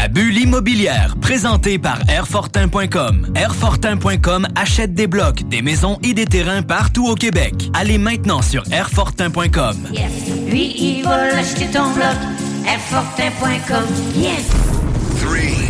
La bulle immobilière, présentée par Airfortin.com. Airfortin.com achète des blocs, des maisons et des terrains partout au Québec. Allez maintenant sur Airfortin.com. Yes. Lui, il va l'acheter ton bloc. Airfortin.com. Yes. 3, 2,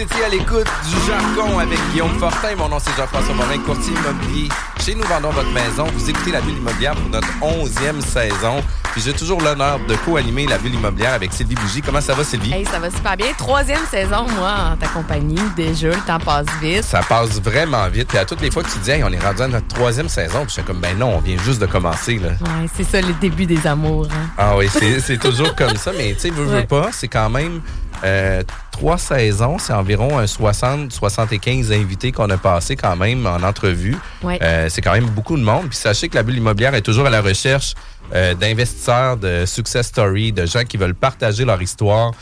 Vous étiez à l'écoute du jargon avec Guillaume Fortin. Mon nom, c'est Jean-François Morin, courtier immobilier. Chez Nous Vendons Votre Maison, vous écoutez La Bulle Immobilière pour notre onzième saison. Puis j'ai toujours l'honneur de co-animer La Bulle Immobilière avec Sylvie Bougie. Comment ça va, Sylvie? Hey, ça va super bien. Troisième saison, moi, en ta compagnie. Déjà, le temps passe vite. Ça passe vraiment vite. Puis à toutes les fois que tu dis, hey, on est rendu à notre troisième saison, puis je suis comme, ben non, on vient juste de commencer. Là. Ouais, c'est ça, le début des amours. hein. Ah oui, c'est toujours comme ça, mais tu sais, veux, veux Ouais. pas, c'est quand même euh, trois saisons, c'est environ un 60-75 invités qu'on a passé quand même en entrevue. Ouais. Euh, c'est quand même beaucoup de monde. Puis sachez que la bulle immobilière est toujours à la recherche euh, d'investisseurs, de success stories, de gens qui veulent partager leur histoire,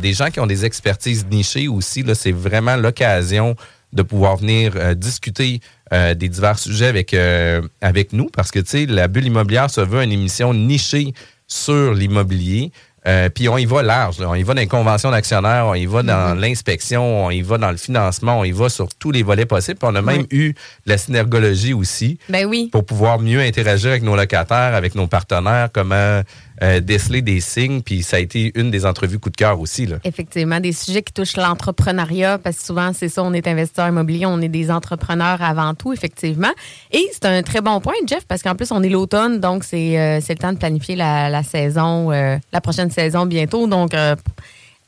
des gens qui ont des expertises nichées aussi. Là, c'est vraiment l'occasion de pouvoir venir discuter euh, des divers sujets avec, euh, avec nous parce que, tu sais, la bulle immobilière se veut une émission nichée sur l'immobilier. Euh, Puis on y va large. là. On y va dans les conventions d'actionnaires, on y va dans l'inspection, on y va dans le financement, on y va sur tous les volets possibles. Puis on a même eu la synergologie aussi Ben oui. pour pouvoir mieux interagir avec nos locataires, avec nos partenaires, comment euh, déceler des signes. Puis ça a été une des entrevues coup de cœur aussi. Effectivement, des sujets qui touchent l'entrepreneuriat, parce que souvent, c'est ça, on est investisseur immobilier, on est des entrepreneurs avant tout, effectivement. Et c'est un très bon point, Jeff, parce qu'en plus, on est l'automne, donc c'est euh, le temps de planifier la, saison, euh, la prochaine saison bientôt. Donc,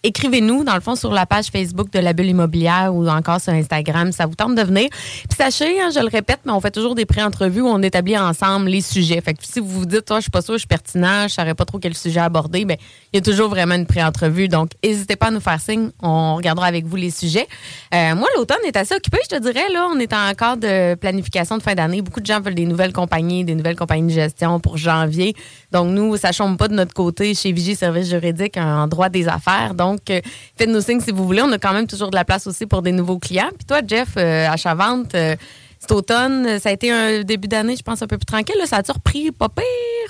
écrivez-nous, dans le fond, sur la page Facebook de la bulle immobilière ou encore sur Instagram, ça vous tente de venir. Puis sachez, hein, je le répète, mais on fait toujours des pré-entrevues où on établit ensemble les sujets. Fait que si vous vous dites, toi, je suis pas sûr, je suis pertinent, je saurais pas trop quel sujet aborder, ben il y a toujours vraiment une pré-entrevue. Donc, n'hésitez pas à nous faire signe. On regardera avec vous les sujets. Euh, moi, l'automne est assez occupé, je te dirais. Là, on est en cadre de planification de fin d'année. Beaucoup de gens veulent des nouvelles compagnies, des nouvelles compagnies de gestion pour janvier. Donc, nous, ça chôme pas de notre côté chez Vigie Services juridiques en droit des affaires. Donc, euh, faites-nous signe si vous voulez. On a quand même toujours de la place aussi pour des nouveaux clients. Puis toi, Jeff, euh, à Chavante, euh, cet automne, ça a été un début d'année, je pense, un peu plus tranquille. là. Ça a-tu repris pas pire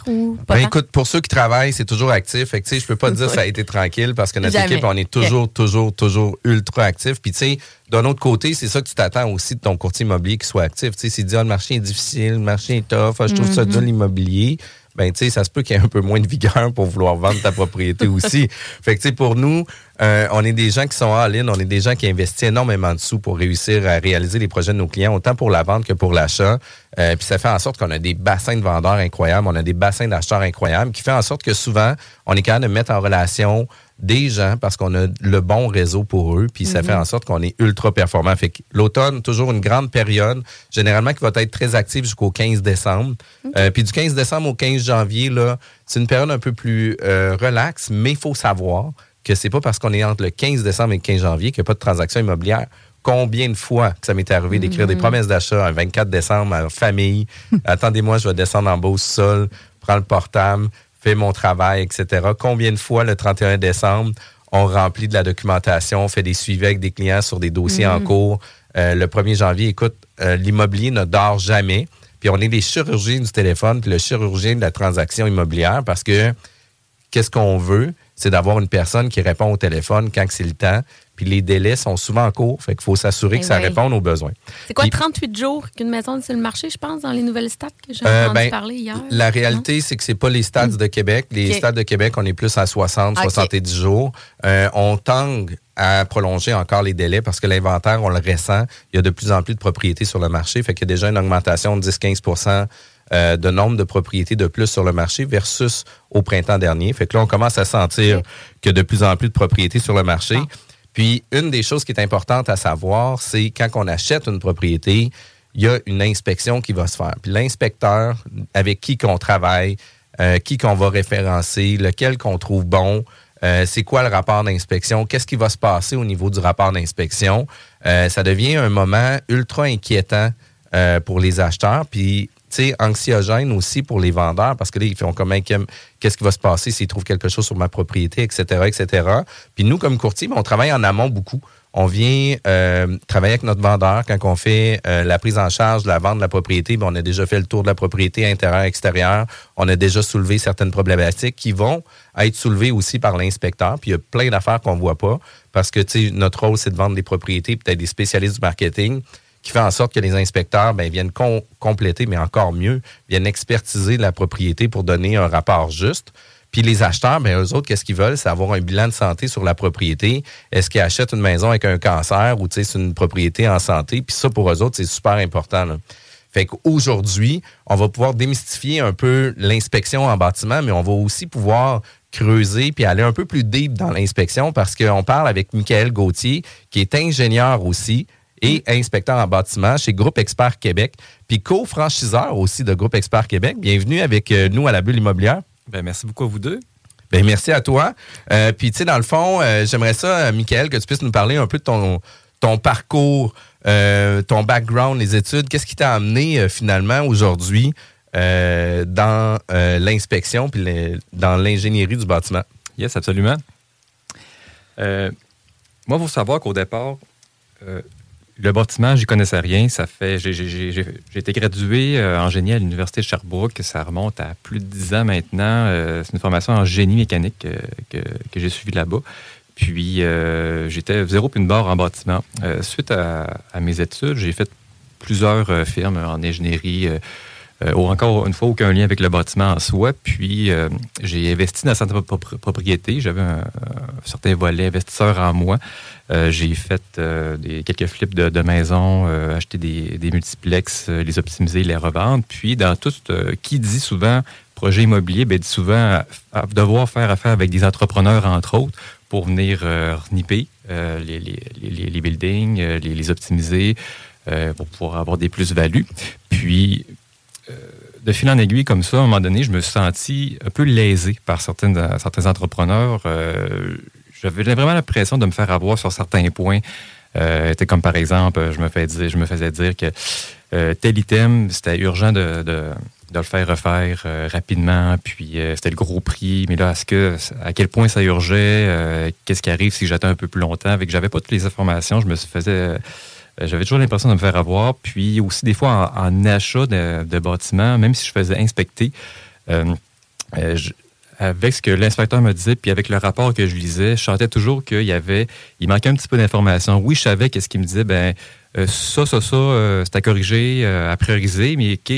ou pas Ben, écoute, pour ceux qui travaillent, c'est toujours actif. Fait que, tu sais, je peux pas te dire que ça a été tranquille parce que notre Jamais. équipe, on est toujours, toujours, toujours ultra actif. Puis, tu sais, d'un autre côté, c'est ça que tu t'attends aussi de ton courtier immobilier qui soit actif. Tu sais, s'il dit, ah, le marché est difficile, le marché est tough, ah, je trouve ça Mhm. dur l'immobilier. Ben, tu sais, ça se peut qu'il y ait un peu moins de vigueur pour vouloir vendre ta propriété aussi. Fait que, tu sais, pour nous, euh, on est des gens qui sont all-in, on est des gens qui investissent énormément de sous pour réussir à réaliser les projets de nos clients, autant pour la vente que pour l'achat. Euh, puis ça fait en sorte qu'on a des bassins de vendeurs incroyables, on a des bassins d'acheteurs incroyables, qui fait en sorte que souvent, on est capable de mettre en relation des gens parce qu'on a le bon réseau pour eux, puis ça Mhm. fait en sorte qu'on est ultra performant. Fait que l'automne, toujours une grande période, généralement qui va être très active jusqu'au 15 décembre. Euh, puis du 15 décembre au 15 janvier, là, c'est une période un peu plus euh, relaxe, mais il faut savoir que c'est pas parce qu'on est entre le 15 décembre et le 15 janvier qu'il n'y a pas de transaction immobilière. Combien de fois que ça m'est arrivé d'écrire des promesses d'achat un 24 décembre en famille, attendez-moi, je vais descendre en bas au sol, prends le portable, fais mon travail, etc. Combien de fois le 31 décembre, on remplit de la documentation, on fait des suivis avec des clients sur des dossiers en cours. Euh, le 1er janvier, écoute, euh, l'immobilier ne dort jamais. Puis on est des chirurgiens du téléphone, puis le chirurgien de la transaction immobilière, parce que qu'est-ce qu'on veut? C'est d'avoir une personne qui répond au téléphone quand c'est le temps. Puis les délais sont souvent courts, fait qu'il faut s'assurer Eh que ça ouais. réponde aux besoins. C'est quoi, Puis- 38 jours qu'une maison est sur le marché, je pense, dans les nouvelles stats que j'ai Euh, entendu ben, parler hier? La réalité, c'est que c'est pas les stades de Québec. Les Ok. stades de Québec, on est plus à 60, Ok. 70 jours. Euh, on tangue à prolonger encore les délais parce que l'inventaire, on le ressent. Il y a de plus en plus de propriétés sur le marché. Fait qu'il y a déjà une augmentation de 10-15 euh, de nombre de propriétés de plus sur le marché versus au printemps dernier. Fait que là, on commence à sentir qu'il y a de plus en plus de propriétés sur le marché. Puis, une des choses qui est importante à savoir, c'est quand on achète une propriété, il y a une inspection qui va se faire. Puis l'inspecteur avec qui qu'on travaille, euh, qui qu'on va référencer, lequel qu'on trouve bon, euh, c'est quoi le rapport d'inspection, qu'est-ce qui va se passer au niveau du rapport d'inspection. Euh, ça devient un moment ultra inquiétant pour les acheteurs, puis anxiogène aussi pour les vendeurs, parce que là, ils font comme Hey, Kim, qu'est-ce qui va se passer s'ils trouvent quelque chose sur ma propriété, etc., etc. Puis nous, comme courtier, ben, on travaille en amont beaucoup. On vient euh, travailler avec notre vendeur quand on fait euh, la prise en charge de la vente de la propriété. ben, on a déjà fait le tour de la propriété intérieure, extérieure. On a déjà soulevé certaines problématiques qui vont être soulevées aussi par l'inspecteur. Puis il y a plein d'affaires qu'on voit pas parce que notre rôle, c'est de vendre des propriétés, peut-être des spécialistes du marketing qui fait en sorte que les inspecteurs ben, viennent com- compléter, mais encore mieux, viennent expertiser la propriété pour donner un rapport juste. Puis les acheteurs, ben, eux autres, qu'est-ce qu'ils veulent? C'est avoir un bilan de santé sur la propriété. Est-ce qu'ils achètent une maison avec un cancer ou c'est une propriété en santé? Puis ça, pour eux autres, c'est super important. Fait qu'aujourd'hui, on va pouvoir démystifier un peu l'inspection en bâtiment, mais on va aussi pouvoir creuser puis aller un peu plus deep dans l'inspection parce qu'on parle avec Michael Gauthier, qui est ingénieur aussi et inspecteur en bâtiment chez Groupe Expert Québec, puis co-franchiseur aussi de Groupe Expert Québec. Bienvenue avec euh, nous à la bulle immobilière. Ben, merci beaucoup à vous deux. Ben, merci à toi. Euh, puis, tu sais, dans le fond, euh, j'aimerais ça, Michael, que tu puisses nous parler un peu de ton, ton parcours, euh, ton background, les études. Qu'est-ce qui t'a amené finalement aujourd'hui dans l'inspection puis le- dans l'ingénierie du bâtiment? Yes, absolument. Moi, il faut savoir qu'au départ, le bâtiment, j'y connaissais rien. Ça fait, j'ai, été gradué euh, en génie à l'Université de Sherbrooke. Ça remonte à plus de 10 ans maintenant. Euh, c'est une formation en génie mécanique euh, que, que j'ai suivie là-bas. Puis, j'étais zéro puis une barre en bâtiment. Suite à, à mes études, j'ai fait plusieurs firmes en ingénierie. Euh, euh, encore une fois, aucun lien avec le bâtiment en soi. Puis, euh, j'ai investi dans certaines propri- propriétés. J'avais un, certain volet investisseur en moi. Euh, j'ai fait des, quelques flips de, de maisons, euh, acheté des, des multiplex, euh, les optimiser, les revendre. Puis, dans tout, euh, qui dit souvent projet immobilier, ben, dit souvent devoir faire affaire avec des entrepreneurs, entre autres, pour venir euh, les, buildings, les, les optimiser, pour pouvoir avoir des plus-values. Puis, de fil en aiguille comme ça, à un moment donné, je me suis senti un peu lésé par certaines, euh, certains entrepreneurs. Euh, J'avais vraiment l'impression de me faire avoir sur certains points. Euh, c'était comme par exemple, je me, faisais dire que euh, tel item, c'était urgent de, de- le faire refaire euh, rapidement, puis euh, c'était le gros prix. Mais là, est-ce que à quel point ça urgeait? Euh, Qu'est-ce qui arrive si j'attends un peu plus longtemps? Avec j'avais pas toutes les informations, je me faisais euh, j'avais toujours l'impression de me faire avoir. Puis aussi, des fois, en, en achat de, de bâtiments, même si je faisais inspecter, euh, euh, je- avec ce que l'inspecteur me disait, puis avec le rapport que je lisais, je sentais toujours qu'il y avait, il manquait un petit peu d'informations. Oui, je savais qu'est-ce qu'il me disait, ben euh, ça, ça, ça, euh, c'est à corriger, euh, à prioriser, mais OK,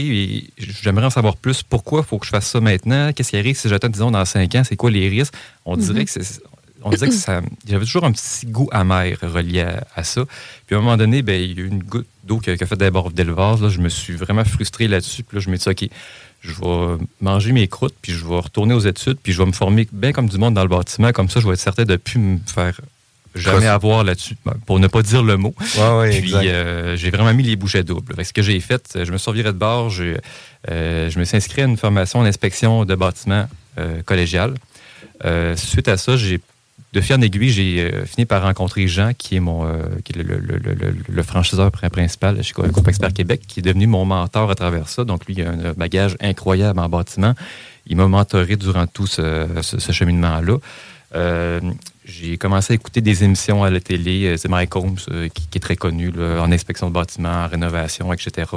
j'aimerais en savoir plus. Pourquoi il faut que je fasse ça maintenant? Qu'est-ce qui arrive si j'attends, disons, dans cinq ans? C'est quoi les risques? On dirait Mhm. que c'est on disait que ça, j'avais toujours un petit goût amer relié à, à ça. Puis à un moment donné, ben, il y a eu une goutte d'eau qui a, fait des bords d'élevage. Là, je me suis vraiment frustré là-dessus. Puis là, je me suis dit, OK, je vais manger mes croûtes, puis je vais retourner aux études, puis je vais me former bien comme du monde dans le bâtiment. Comme ça, je vais être certain de ne plus me faire jamais avoir là-dessus, ben, pour ne pas dire le mot. puis euh, j'ai vraiment mis les bouchées doubles. ce que j'ai fait, je me suis de bord, je, euh, je me suis inscrit à une formation en inspection de bâtiment euh, collégial. suite à ça, j'ai de fil en aiguille, j'ai fini par rencontrer Jean, qui est mon est le, franchiseur principal chez Groupe Expert Québec, qui est devenu mon mentor à travers ça. Donc, lui, il a un bagage incroyable en bâtiment. Il m'a mentoré durant tout ce, ce cheminement-là j'ai commencé à écouter des émissions à la télé. Euh, c'est Mike Holmes euh, qui, est très connu en inspection de bâtiments, en rénovation, etc.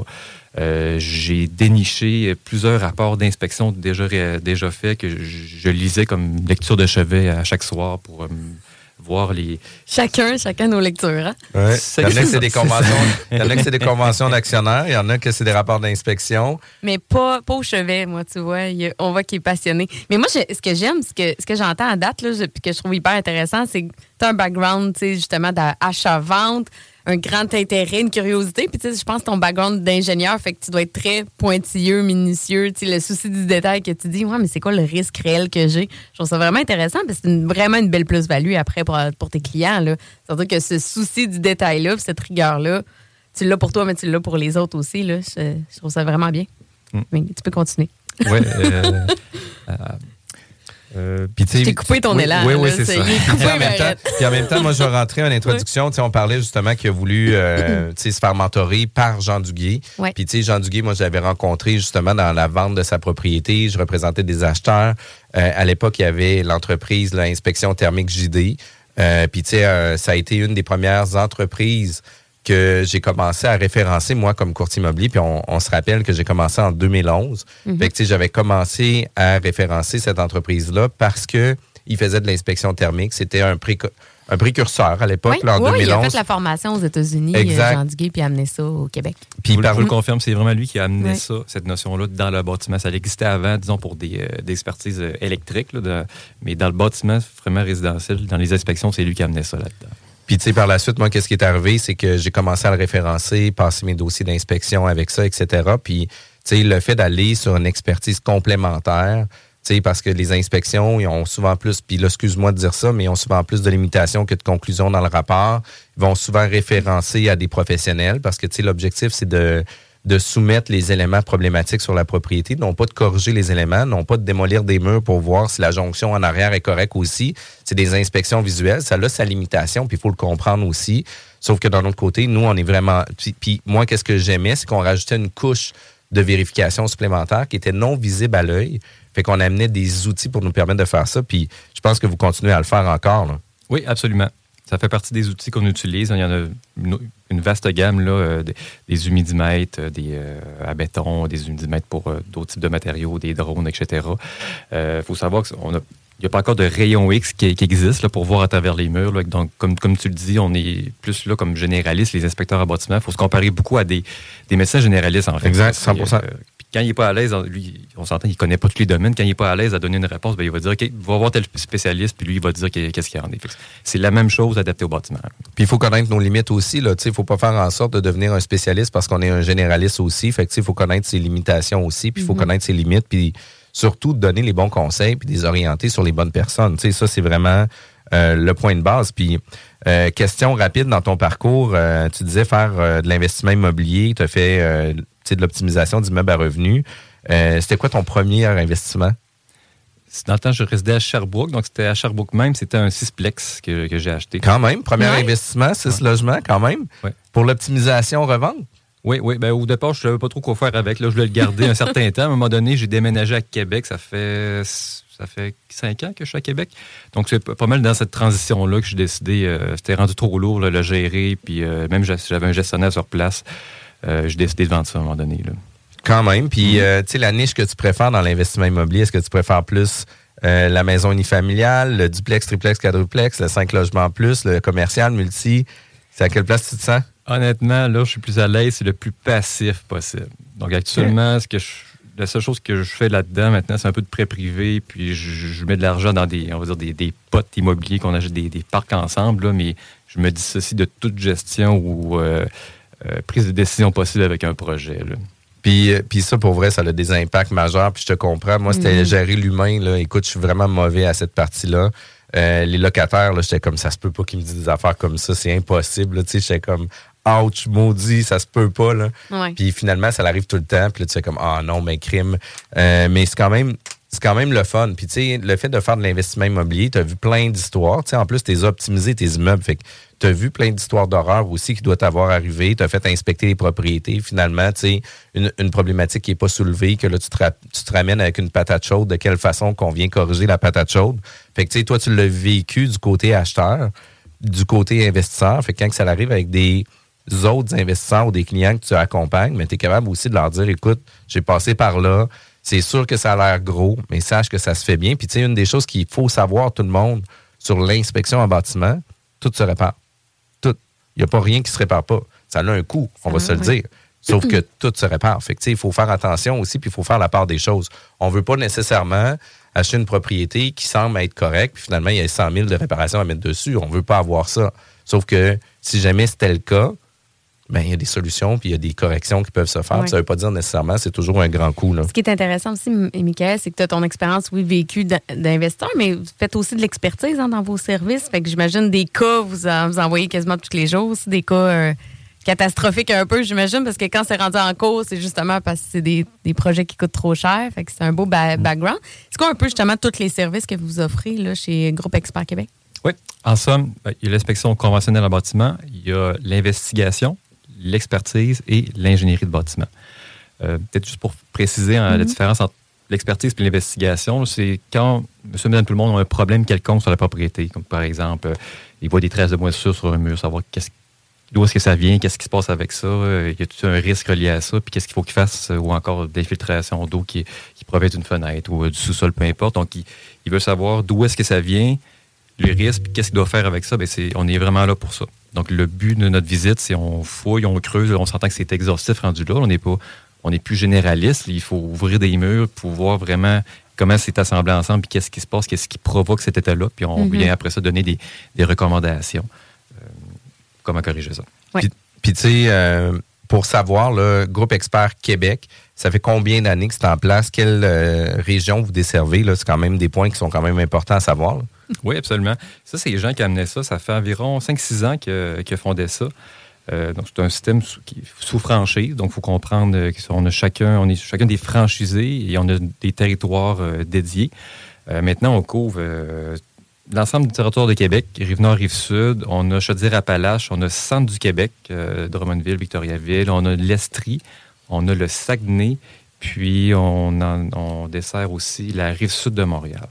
Euh, j'ai déniché plusieurs rapports d'inspection déjà, déjà faits que je, lisais comme lecture de chevet à chaque soir pour voir les. Chacun, chacun nos lectures. Hein? Il y en a que c'est des conventions, il y en a que c'est des conventions d'actionnaires, il y en a que c'est des rapports d'inspection. Mais pas, pas au chevet, moi, tu vois. on voit qu'il est passionné. Mais moi, ce que j'aime, ce que, ce que j'entends à date, là, puis que je trouve hyper intéressant, c'est que tu as un background, tu sais, justement, d'achat-vente un grand intérêt, une curiosité. Puis, tu sais, je pense que ton background d'ingénieur fait que tu dois être très pointilleux, minutieux. Tu sais, le souci du détail que tu dis, ouais, mais c'est quoi le risque réel que j'ai? Je trouve ça vraiment intéressant parce que c'est vraiment une belle plus-value après pour, pour, tes clients. C'est-à-dire que ce souci du détail-là, cette rigueur-là, tu l'as pour toi, mais tu l'as pour les autres aussi. Là. Je, trouve ça vraiment bien. Mm. Mais tu peux continuer. Oui. Euh, euh, euh, T'es coupé ton élan. Oui, oui, c'est ça. Puis en, même temps, puis en même temps, moi, je rentrer en introduction. On parlait justement qu'il a voulu euh, se faire mentorer par Jean Duguay. Puis, tu sais, Jean Duguay, moi, j'avais rencontré justement dans la vente de sa propriété. Je représentais des acheteurs. Euh, à l'époque, il y avait l'entreprise, l'inspection thermique JD. Euh, puis, tu sais, ça a été une des premières entreprises que j'ai commencé à référencer, moi, comme courtier immobilier. Puis on, se rappelle que j'ai commencé en 2011. Mm Fait que, j'avais commencé à référencer cette entreprise-là parce que il faisait de l'inspection thermique. C'était un, un précurseur à l'époque, oui, en oui, 2011. Il a fait la formation aux États-Unis, euh, Jean Duguay, puis a amené ça au Québec. Puis je vous le confirme, c'est vraiment lui qui a amené ça, cette notion-là, dans le bâtiment. Ça existait avant, disons, pour des, euh, expertises euh, électriques, mais dans le bâtiment vraiment résidentiel, dans les inspections, c'est lui qui a amené ça là-dedans. Puis, tu sais, par la suite, moi, qu'est-ce qui est arrivé, c'est que j'ai commencé à le référencer, passer mes dossiers d'inspection avec ça, etc. Puis, tu sais, le fait d'aller sur une expertise complémentaire, tu sais, parce que les inspections, ils ont souvent plus, puis là, excuse-moi de dire ça, mais ils ont souvent plus de limitations que de conclusions dans le rapport. Ils vont souvent référencer à des professionnels parce que, tu sais, l'objectif, c'est de de soumettre les éléments problématiques sur la propriété, non pas de corriger les éléments, non pas de démolir des murs pour voir si la jonction en arrière est correcte aussi. C'est des inspections visuelles, ça a sa limitation, puis il faut le comprendre aussi. Sauf que d'un autre côté, nous, on est vraiment... Puis, moi, qu'est-ce que j'aimais, c'est qu'on rajoutait une couche de vérification supplémentaire qui était non visible à l'œil. Fait qu'on amenait des outils pour nous permettre de faire ça. Puis je pense que vous continuez à le faire encore. Oui, absolument. Ça fait partie des outils qu'on utilise. Il y en a une, vaste gamme, là, euh, des, humidimètres, euh, des euh, à béton, des humidimètres pour d'autres types de matériaux, des drones, etc. Il faut savoir qu'il n'y a pas encore de rayon X qui, existe là, pour voir à travers les murs. Donc, comme, comme tu le dis, on est plus là comme généraliste, les inspecteurs à bâtiment. Il faut se comparer beaucoup à des, des médecins généralistes, en fait. Exact, 100 quand il n'est pas à l'aise, lui, on s'entend qu'il ne connaît pas tous les domaines. Quand il n'est pas à l'aise à donner une réponse, ben, il va dire OK, va voir tel spécialiste, puis lui, il va dire qu'est-ce qu'il y a en est. C'est la même chose adaptée au bâtiment. Puis il faut connaître nos limites aussi. Il ne faut pas faire en sorte de devenir un spécialiste parce qu'on est un généraliste aussi. Fait il faut connaître ses limitations aussi, puis il faut mhm. connaître ses limites, puis surtout donner les bons conseils, puis les orienter sur les bonnes personnes. sais, ça, c'est vraiment euh, le point de base. Puis, euh, question rapide dans ton parcours, euh, tu disais faire de l'investissement immobilier, tu as fait de l'optimisation d'immeubles à revenus. Euh, c'était quoi ton premier investissement? Dans le temps, je résidais à Sherbrooke, donc c'était à Sherbrooke même, c'était un cisplex que, j'ai acheté. Quand même, premier investissement, six logements, quand même. Pour l'optimisation revente? Oui, oui. Ben, au départ, je ne savais pas trop quoi faire avec. Là, je voulais le garder un certain temps. À un moment donné, j'ai déménagé à Québec. Ça fait ça fait cinq ans que je suis à Québec. Donc, c'est pas mal dans cette transition-là que j'ai décidé. Euh, c'était rendu trop lourd de le gérer. Puis euh, même j'avais un gestionnaire sur place. Euh, j'ai décidé de vendre ça à un moment donné. Quand même. Puis, mhm. euh, tu sais, la niche que tu préfères dans l'investissement immobilier, est-ce que tu préfères plus euh, la maison unifamiliale, le duplex, triplex, quadruplex, le 5 logements plus, le commercial, multi? C'est à quelle place tu te sens? Honnêtement, là, je suis plus à l'aise, c'est le plus passif possible. Donc, actuellement, ce que la seule chose que je fais là-dedans maintenant, c'est un peu de prêt privé, puis je, mets de l'argent dans des, on va dire, des, des potes immobiliers qu'on achète des, parcs ensemble, mais je me dissocie de toute gestion ou euh, prise de décision possible avec un projet. Puis, euh, puis ça, pour vrai, ça a des impacts majeurs. Puis je te comprends. Moi, c'était Mhm. gérer l'humain. Là. Écoute, je suis vraiment mauvais à cette partie-là. Euh, les locataires, là, j'étais comme, ça se peut pas qu'ils me disent des affaires comme ça. C'est impossible. là. Tu sais, j'étais comme, ouch, maudit, ça se peut pas. Là. Ouais. Puis finalement, ça arrive tout le temps. Puis là, tu fais comme, ah non, mais crime. Euh, mais c'est quand même. C'est quand même le fun. Puis, tu sais, le fait de faire de l'investissement immobilier, tu as vu plein d'histoires. Tu sais, en plus, tu as optimisé tes immeubles. Fait que tu as vu plein d'histoires d'horreur aussi qui doivent t'avoir arrivé. Tu as fait inspecter les propriétés. Finalement, tu sais, une, problématique qui n'est pas soulevée, que là, tu te, tu te ramènes avec une patate chaude. De quelle façon qu'on vient corriger la patate chaude? Fait que, tu sais, toi, tu l'as vécu du côté acheteur, du côté investisseur. Fait que quand ça arrive avec des autres investisseurs ou des clients que tu accompagnes, mais tu es capable aussi de leur dire, écoute, j'ai passé par là. C'est sûr que ça a l'air gros, mais sache que ça se fait bien. Puis, tu sais, une des choses qu'il faut savoir, tout le monde, sur l'inspection en bâtiment, tout se répare. Tout. Il n'y a pas rien qui se répare pas. Ça a un coût, on va se le dire. Sauf que tout se répare. Fait que, tu sais, il faut faire attention aussi, puis il faut faire la part des choses. On ne veut pas nécessairement acheter une propriété qui semble être correcte, puis finalement, il y a 100 000 de réparations à mettre dessus. On ne veut pas avoir ça. Sauf que si jamais c'était le cas, ben, il y a des solutions, puis il y a des corrections qui peuvent se faire. Ouais. Ça ne veut pas dire nécessairement c'est toujours un grand coup. Là. Ce qui est intéressant aussi, Michael, c'est que tu as ton expérience, oui, vécue d'in- d'investisseur, mais vous faites aussi de l'expertise hein, dans vos services. Fait que j'imagine des cas, vous, en, vous envoyez quasiment tous les jours, aussi des cas euh, catastrophiques un peu, j'imagine, parce que quand c'est rendu en cours, c'est justement parce que c'est des, des projets qui coûtent trop cher. Fait que c'est un beau ba- background. C'est quoi un peu justement tous les services que vous offrez là, chez Groupe Expert Québec? Oui. En somme, ben, il y a l'inspection conventionnelle en bâtiment, il y a l'investigation, l'expertise et l'ingénierie de bâtiment. Euh, Peut-être juste pour préciser hein, la Mhm. différence entre l'expertise et l'investigation, c'est quand monsieur, madame, tout le monde ont un problème quelconque sur la propriété, comme par exemple, euh, ils voient des traces de moisissure sur un mur, savoir qu'est-ce d'où est-ce que ça vient, qu'est-ce qui se passe avec ça, euh, y a-t-il un risque relié à ça, puis qu'est-ce qu'il faut qu'ils fassent, euh, ou encore d'infiltration d'eau qui, qui provient d'une fenêtre ou euh, du sous-sol, peu importe. Donc, il, il veut savoir d'où est-ce que ça vient, le risque, puis qu'est-ce qu'il doit faire avec ça. Ben, c'est, on est vraiment là pour ça. Donc, le but de notre visite, c'est on fouille, on creuse, on s'entend que c'est exhaustif rendu là. On n'est pas, on n'est plus généraliste. Il faut ouvrir des murs pour voir vraiment comment c'est assemblé ensemble, puis qu'est-ce qui se passe, qu'est-ce qui provoque cet état-là, puis on Mhm. vient après ça donner des, des recommandations. euh, comment corriger ça. Ouais. Puis, puis, tu sais, euh, pour savoir, le Groupe Expert Québec, ça fait combien d'années que c'est en place? Quelle euh, région vous desservez? C'est quand même des points qui sont quand même importants à savoir. Oui, absolument. Ça, c'est les gens qui amenaient ça. Ça fait environ 5-6 ans que- qu'ils fondaient ça. Euh, donc, c'est un système sous, qui- sous franchise. Donc, il faut comprendre euh, qu'on a chacun, on est chacun des franchisés et on a des territoires dédiés. Maintenant, on couvre l'ensemble du territoire de Québec, Rive-Nord, Rive-Sud. On a Chaudière-Appalaches, on a Centre du Québec, Drummondville, Victoriaville. On a l'Estrie, on a le Saguenay, puis on, en- on dessert aussi la Rive-Sud de Montréal.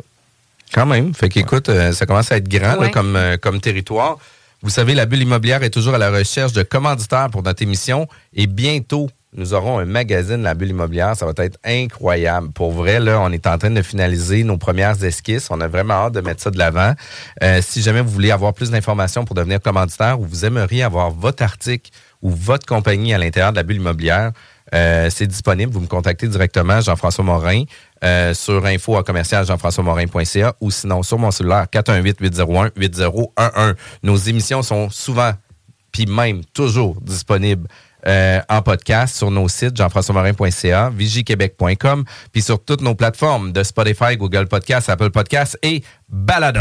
Quand même. Fait qu'écoute, euh, ça commence à être grand là, comme, euh, comme territoire. Vous savez, la bulle immobilière est toujours à la recherche de commanditaires pour notre émission et bientôt, nous aurons un magazine, la bulle immobilière. Ça va être incroyable. Pour vrai, là, on est en train de finaliser nos premières esquisses. On a vraiment hâte de mettre ça de l'avant. Euh, si jamais vous voulez avoir plus d'informations pour devenir commanditaire ou vous aimeriez avoir votre article ou votre compagnie à l'intérieur de la bulle immobilière, euh, c'est disponible. Vous me contactez directement, Jean-François Morin, euh, sur info à commercial jean-françois-morin.ca ou sinon sur mon cellulaire 418-801-8011. Nos émissions sont souvent, puis même toujours disponibles euh, en podcast sur nos sites jean-françois-morin.ca, vigiquebec.com, puis sur toutes nos plateformes de Spotify, Google Podcast, Apple Podcast et Balados.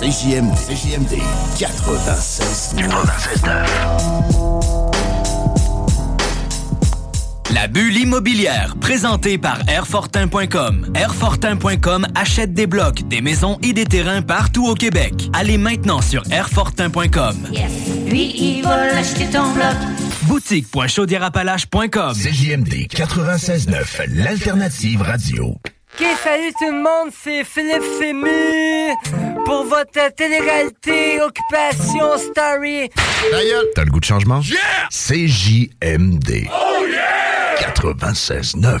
CJMD, CJMD 96 La bulle immobilière, présentée par Airfortin.com. Airfortin.com achète des blocs, des maisons et des terrains partout au Québec. Allez maintenant sur Airfortin.com. Lui, il va l'acheter ton bloc. Boutique.chaudierapalache.com. CJMD 96.9, l'alternative radio. Ok, salut tout le monde, c'est Philippe Fému pour votre télé-réalité Occupation Story. D'ailleurs, t'as le goût de changement? Yeah! CJMD. Oh yeah! 96.9.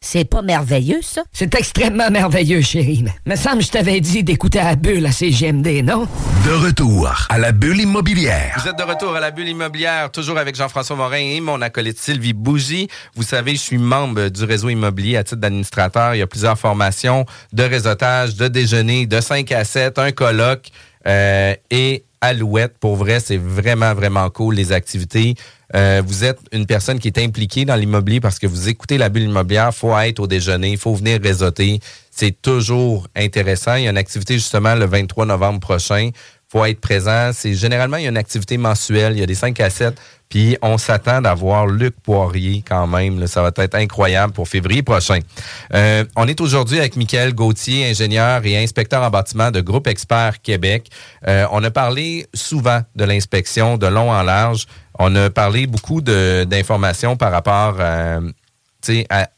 C'est pas merveilleux, ça? C'est extrêmement merveilleux, chérie. Mais me semble que je t'avais dit d'écouter à la bulle à CGMD, non? De retour à la bulle immobilière. Vous êtes de retour à la bulle immobilière, toujours avec Jean-François Morin et mon acolyte Sylvie Bougie. Vous savez, je suis membre du réseau immobilier à titre d'administrateur. Il y a plusieurs formations de réseautage, de déjeuner, de 5 à 7, un colloque euh, et Alouette. Pour vrai, c'est vraiment, vraiment cool, les activités. Euh, vous êtes une personne qui est impliquée dans l'immobilier parce que vous écoutez la bulle immobilière, faut être au déjeuner, il faut venir réseauter. C'est toujours intéressant. Il y a une activité justement le 23 novembre prochain. Faut être présent. C'est généralement il y a une activité mensuelle. Il y a des 5 à 7. Puis on s'attend d'avoir Luc Poirier quand même. Ça va être incroyable pour février prochain. Euh, on est aujourd'hui avec Michael Gauthier, ingénieur et inspecteur en bâtiment de Groupe Expert Québec. Euh, on a parlé souvent de l'inspection de long en large. On a parlé beaucoup d'informations par rapport à, à,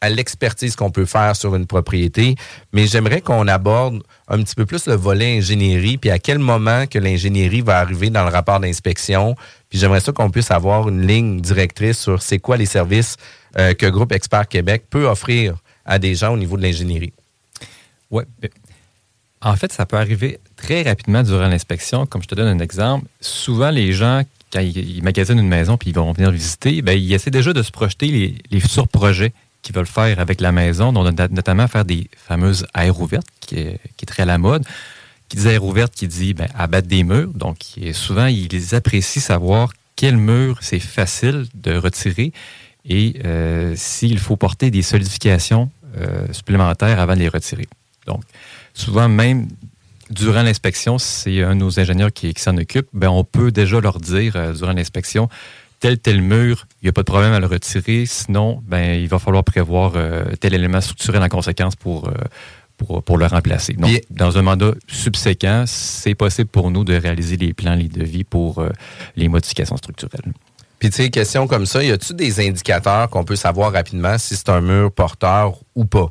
à l'expertise qu'on peut faire sur une propriété, mais j'aimerais qu'on aborde un petit peu plus le volet ingénierie, puis à quel moment que l'ingénierie va arriver dans le rapport d'inspection. Puis j'aimerais ça qu'on puisse avoir une ligne directrice sur c'est quoi les services euh, que Groupe Expert Québec peut offrir à des gens au niveau de l'ingénierie. Oui. En fait, ça peut arriver très rapidement durant l'inspection. Comme je te donne un exemple, souvent les gens quand ils, magasinent une maison puis ils vont venir visiter, ben, ils essaient déjà de se projeter les, futurs projets qu'ils veulent faire avec la maison, notamment faire des fameuses aires ouvertes, qui est, très à la mode. Qui dit aires qui dit ben, abattre des murs. Donc, souvent, ils apprécient savoir quel mur c'est facile de retirer et euh, s'il faut porter des solidifications euh, supplémentaires avant de les retirer. Donc, souvent, même durant l'inspection, c'est un de nos ingénieurs qui, s'en occupe, ben on peut déjà leur dire euh, durant l'inspection, tel tel mur, il n'y a pas de problème à le retirer, sinon, ben il va falloir prévoir euh, tel élément structurel en conséquence pour, euh, pour, pour, le remplacer. Donc, dans un mandat subséquent, c'est possible pour nous de réaliser les plans, les devis pour les modifications structurelles. Puis, tu sais, question comme ça, y a-t-il des indicateurs qu'on peut savoir rapidement si c'est un mur porteur ou pas?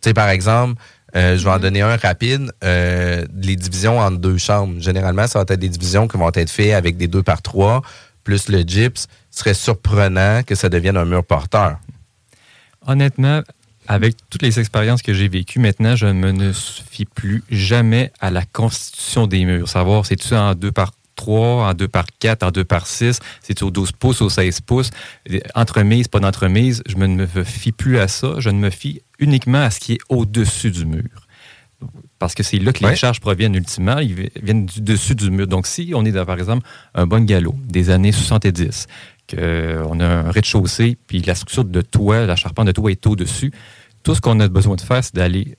Tu sais, par exemple, euh, je vais en mhm. donner un rapide. Euh, les divisions en deux chambres. Généralement, ça va être des divisions qui vont être faites avec des deux par trois, plus le gyps. Serait surprenant que ça devienne un mur porteur. Honnêtement, avec toutes les expériences que j'ai vécues, maintenant, je ne me fie plus jamais à la constitution des murs. Savoir, c'est-tu en deux par 3, en 2 par 4, en 2 par 6, c'est au 12 pouces, au 16 pouces, entremise, pas d'entremise, je ne me fie plus à ça, je ne me fie uniquement à ce qui est au-dessus du mur. Parce que c'est là que les charges proviennent ultimement, ils viennent du dessus du mur. Donc, si on est dans, par exemple, un bungalow des années 70, qu'on a un rez-de-chaussée, puis la structure de toit, la charpente de toit est au-dessus, tout ce qu'on a besoin de faire, c'est d'aller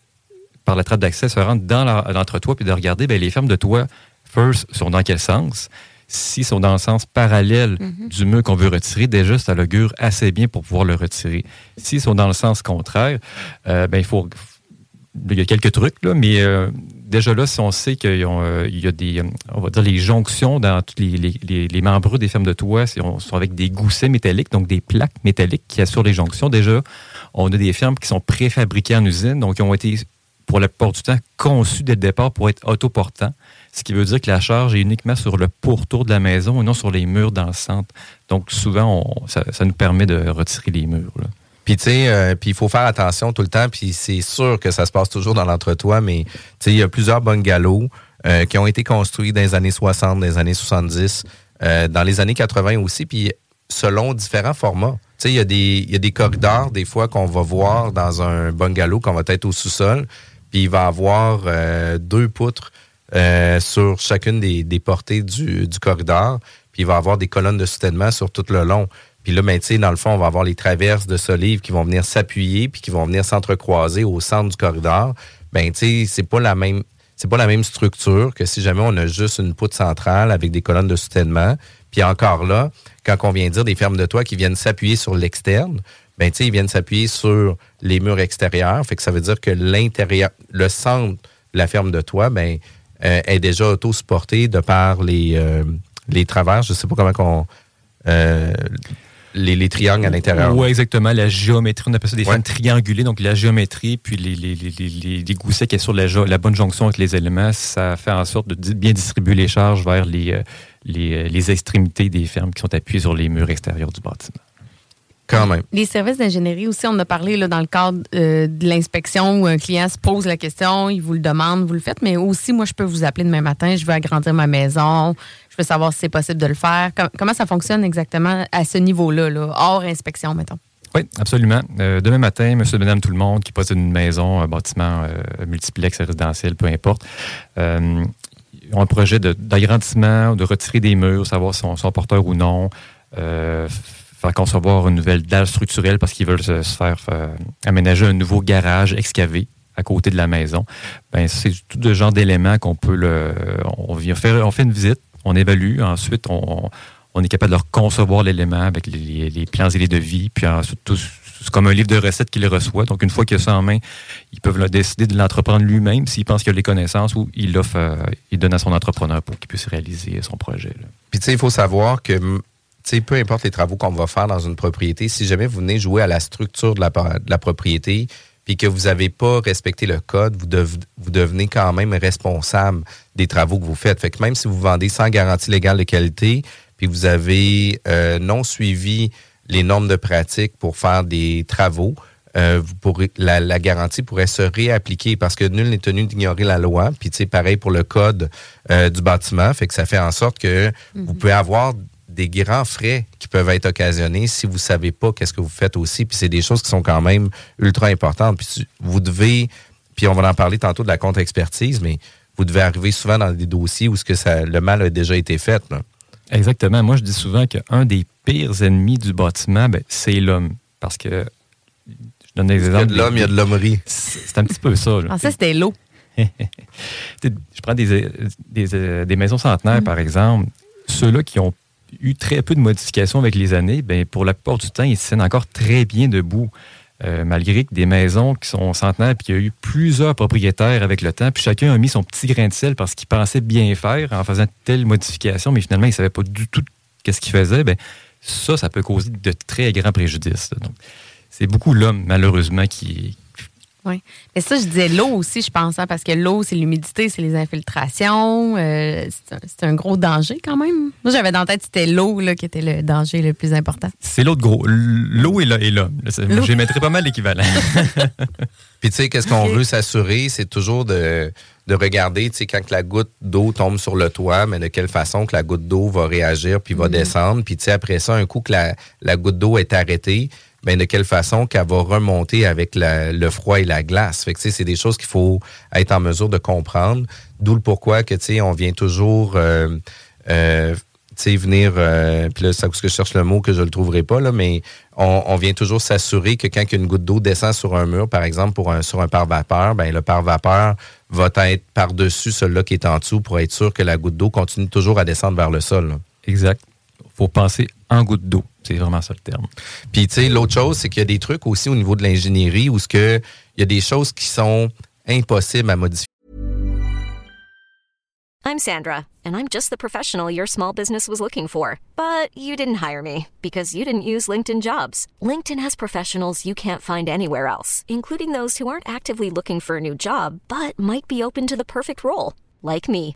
par la trappe d'accès, se rendre dans l'entretoit, puis de regarder bien, les fermes de toit first sont dans quel sens? S'ils sont dans le sens parallèle mhm. du mur qu'on veut retirer, déjà, ça l'augure assez bien pour pouvoir le retirer. S'ils sont dans le sens contraire, euh, ben, il faut. Il y a quelques trucs, là, mais euh, déjà là, si on sait qu'il euh, y a des, on va dire, les jonctions dans tous les, les, les, des fermes de toit sont avec des goussets métalliques, donc des plaques métalliques qui assurent les jonctions. Déjà, on a des fermes qui sont préfabriquées en usine, donc qui ont été, pour la plupart du temps, conçues dès le départ pour être autoportants ce qui veut dire que la charge est uniquement sur le pourtour de la maison et non sur les murs dans le centre. Donc, souvent, ça, nous permet de retirer les murs. Puis, tu sais, euh, puis il faut faire attention tout le temps, puis c'est sûr que ça se passe toujours dans l'entretoit, mais, tu sais, il y a plusieurs bungalows euh, qui ont été construits dans les années 60, dans les années 70, euh, dans les années 80 aussi, puis selon différents formats. Tu sais, il y, a des, y a des corridors, des fois, qu'on va voir dans un bungalow, qu'on va être au sous-sol, puis il va avoir deux poutres euh, sur chacune des, portées du, corridor. Puis il va avoir des colonnes de soutènement sur tout le long. Puis là, ben, dans le fond, on va avoir les traverses de solives qui vont venir s'appuyer puis qui vont venir s'entrecroiser au centre du corridor. Ben, tu sais, c'est pas la même c'est pas la même structure que si jamais on a juste une poutre centrale avec des colonnes de soutènement. Puis encore là, quand on vient dire des fermes de toit qui viennent s'appuyer sur l'externe, ben tu sais, ils viennent s'appuyer sur les murs extérieurs. Fait que ça veut dire que l'intérieur, le centre de la ferme de toit, ben euh, est déjà auto-supportée de par les, euh, les travers. Je sais pas comment qu'on... Euh, les, les, triangles à l'intérieur. Oui, exactement. La géométrie, on appelle ça des formes triangulées. Donc, la géométrie, puis les, les, les, les goussets qui sont sur la, la, bonne jonction avec les éléments, ça fait en sorte de bien distribuer les charges vers les, les, les extrémités des fermes qui sont appuyées sur les murs extérieurs du bâtiment. Quand même. Les services d'ingénierie aussi, on a parlé là, dans le cadre euh, de l'inspection où un client se pose la question, il vous le demande, vous le faites, mais aussi, moi, je peux vous appeler demain matin, je veux agrandir ma maison, je veux savoir si c'est possible de le faire. Com- comment ça fonctionne exactement à ce niveau-là, là, hors inspection, mettons? Oui, absolument. Euh, demain matin, monsieur, madame, tout le monde qui possède une maison, un bâtiment euh, multiplex résidentiel, peu importe, euh, ont un projet de- d'agrandissement, de retirer des murs, savoir si sont, sont porteurs ou non, euh, faire concevoir une nouvelle dalle structurelle parce qu'ils veulent se, faire aménager un nouveau garage excavé à côté de la maison. Ben, c'est tout ce genre d'éléments qu'on peut le. On vient faire, on fait une visite, on évalue, ensuite on, est capable de leur concevoir l'élément avec les, plans et les devis, puis c'est comme un livre de recettes qu'il reçoit. Donc, une fois qu'il a ça en main, ils peuvent décider de l'entreprendre lui-même s'il pense qu'il a les connaissances ou il l'offre, euh, il donne à son entrepreneur pour qu'il puisse réaliser son projet. Puis, tu sais, il faut savoir que, tu peu importe les travaux qu'on va faire dans une propriété, si jamais vous venez jouer à la structure de la, propriété, puis que vous n'avez pas respecté le code, vous devenez quand même responsable des travaux que vous faites. Fait que même si vous vendez sans garantie légale de qualité, puis vous avez euh, non suivi les normes de pratique pour faire des travaux, euh, vous pourrez, la, la garantie pourrait se réappliquer parce que nul n'est tenu d'ignorer la loi. Puis, tu sais, pareil pour le code euh, du bâtiment. Fait que ça fait en sorte que vous pouvez avoir des grands frais qui peuvent être occasionnés si vous savez pas qu'est-ce que vous faites aussi. Puis, c'est des choses qui sont quand même ultra importantes. Puis, vous devez, puis on va en parler tantôt de la contre-expertise, mais vous devez arriver souvent dans des dossiers où ce que ça, le mal a déjà été fait. là. Exactement. Moi, je dis souvent qu'un des pires ennemis du bâtiment, ben, c'est l'homme. Parce que, je donne des Il y a exemples. de l'homme, il y a de l'hommerie. C'est un petit peu ça. là. Ah, ça, c'était l'eau. je prends des, des, des maisons centenaires, par exemple. Ceux-là qui ont eu très peu de modifications avec les années, ben, pour la plupart du temps, ils se tiennent encore très bien debout. Euh, malgré que des maisons qui sont centenaires, puis qu'il y a eu plusieurs propriétaires avec le temps, puis chacun a mis son petit grain de sel parce qu'il pensait bien faire en faisant telle modification, mais finalement, il ne savait pas du tout qu'est-ce qu'il faisait. Ben, ça, ça peut causer de très grands préjudices. c'est beaucoup l'homme, malheureusement, qui, Oui. Mais ça, je disais l'eau aussi, je pense, hein, parce que l'eau, c'est l'humidité, c'est les infiltrations. euh, c'est un, c'est un gros danger quand même. Moi, j'avais dans la tête, c'était l'eau là, qui était le danger le plus important. C'est l'autre gros. L'eau et là- et. Là. J'y mettrais pas mal l'équivalent. Puis tu sais, qu'est-ce qu'on veut s'assurer, c'est toujours de, de regarder, tu sais, quand que la goutte d'eau tombe sur le toit, mais de quelle façon que la goutte d'eau va réagir puis va Mhm. descendre. Puis tu sais, après ça, un coup que la, la goutte d'eau est arrêtée, ben de quelle façon qu'elle va remonter avec le froid et la glace? Fait que c'est des choses qu'il faut être en mesure de comprendre. D'où le pourquoi que tu sais, on vient toujours euh, euh, venir, euh, puis là, c'est que je cherche le mot que je le trouverai pas, là, mais on, vient toujours s'assurer que quand une goutte d'eau descend sur un mur, par exemple, pour un, sur un pare-vapeur, ben, le pare-vapeur va être par-dessus celui-là qui est en dessous pour être sûr que la goutte d'eau continue toujours à descendre vers le sol. Exact. Faut penser en goutte d'eau. C'est vraiment ça le terme. Puis, tu sais, l'autre chose, c'est qu'il y a des trucs aussi au niveau de l'ingénierie où il y a des choses qui sont impossibles à modifier. I'm Sandra, and I'm just the professional your small business was looking for. But you didn't hire me because you didn't use LinkedIn jobs. LinkedIn has professionals you can't find anywhere else, including those who aren't actively looking for a new job but might be open to the perfect role, like me.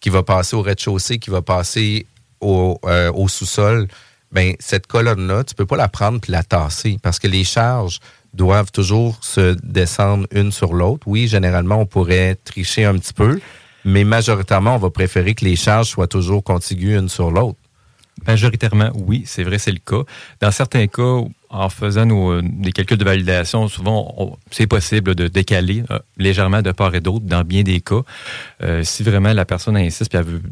qui va passer au rez-de-chaussée, qui va passer au, euh, sous-sol, ben cette colonne-là, tu peux pas la prendre puis la tasser parce que les charges doivent toujours se descendre une sur l'autre. Oui, généralement, on pourrait tricher un petit peu, mais majoritairement, on va préférer que les charges soient toujours contiguës une sur l'autre. Majoritairement, oui, c'est vrai, c'est le cas. Dans certains cas, en faisant nos, des calculs de validation, souvent, c'est possible de décaler euh, légèrement de part et d'autre dans bien des cas. Euh, si vraiment la personne insiste puis elle veut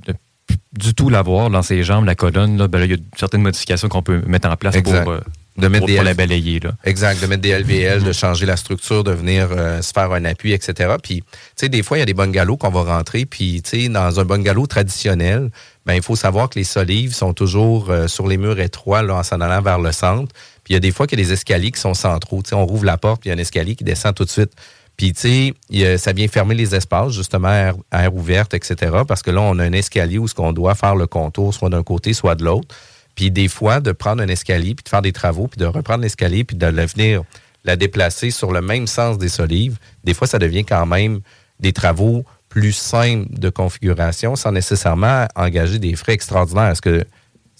du tout l'avoir dans ses jambes, la colonne, là, ben là, il y a certaines modifications qu'on peut mettre en place Exact. pour, euh, de mettre pour- des pour la balayer. Là. Exact, de mettre des LVL, de changer la structure, de venir euh, se faire un appui, etc. Puis, tu sais, des fois, il y a des bungalows qu'on va rentrer, puis, tu sais, dans un bungalow traditionnel, ben, il faut savoir que les solives sont toujours euh, sur les murs étroits, là, en s'en allant vers le centre. Puis, il y a des fois qu'il y a des escaliers qui sont centraux. Tu sais, on rouvre la porte, puis il y a un escalier qui descend tout de suite. Puis, tu sais, ça vient fermer les espaces, justement, air, air ouverte, etc. Parce que là, on a un escalier où ce qu'on doit faire le contour, soit d'un côté, soit de l'autre. Puis des fois, de prendre un escalier, puis de faire des travaux, puis de reprendre l'escalier, puis de venir la déplacer sur le même sens des solives, des fois, ça devient quand même des travaux plus simples de configuration sans nécessairement engager des frais extraordinaires. Est-ce que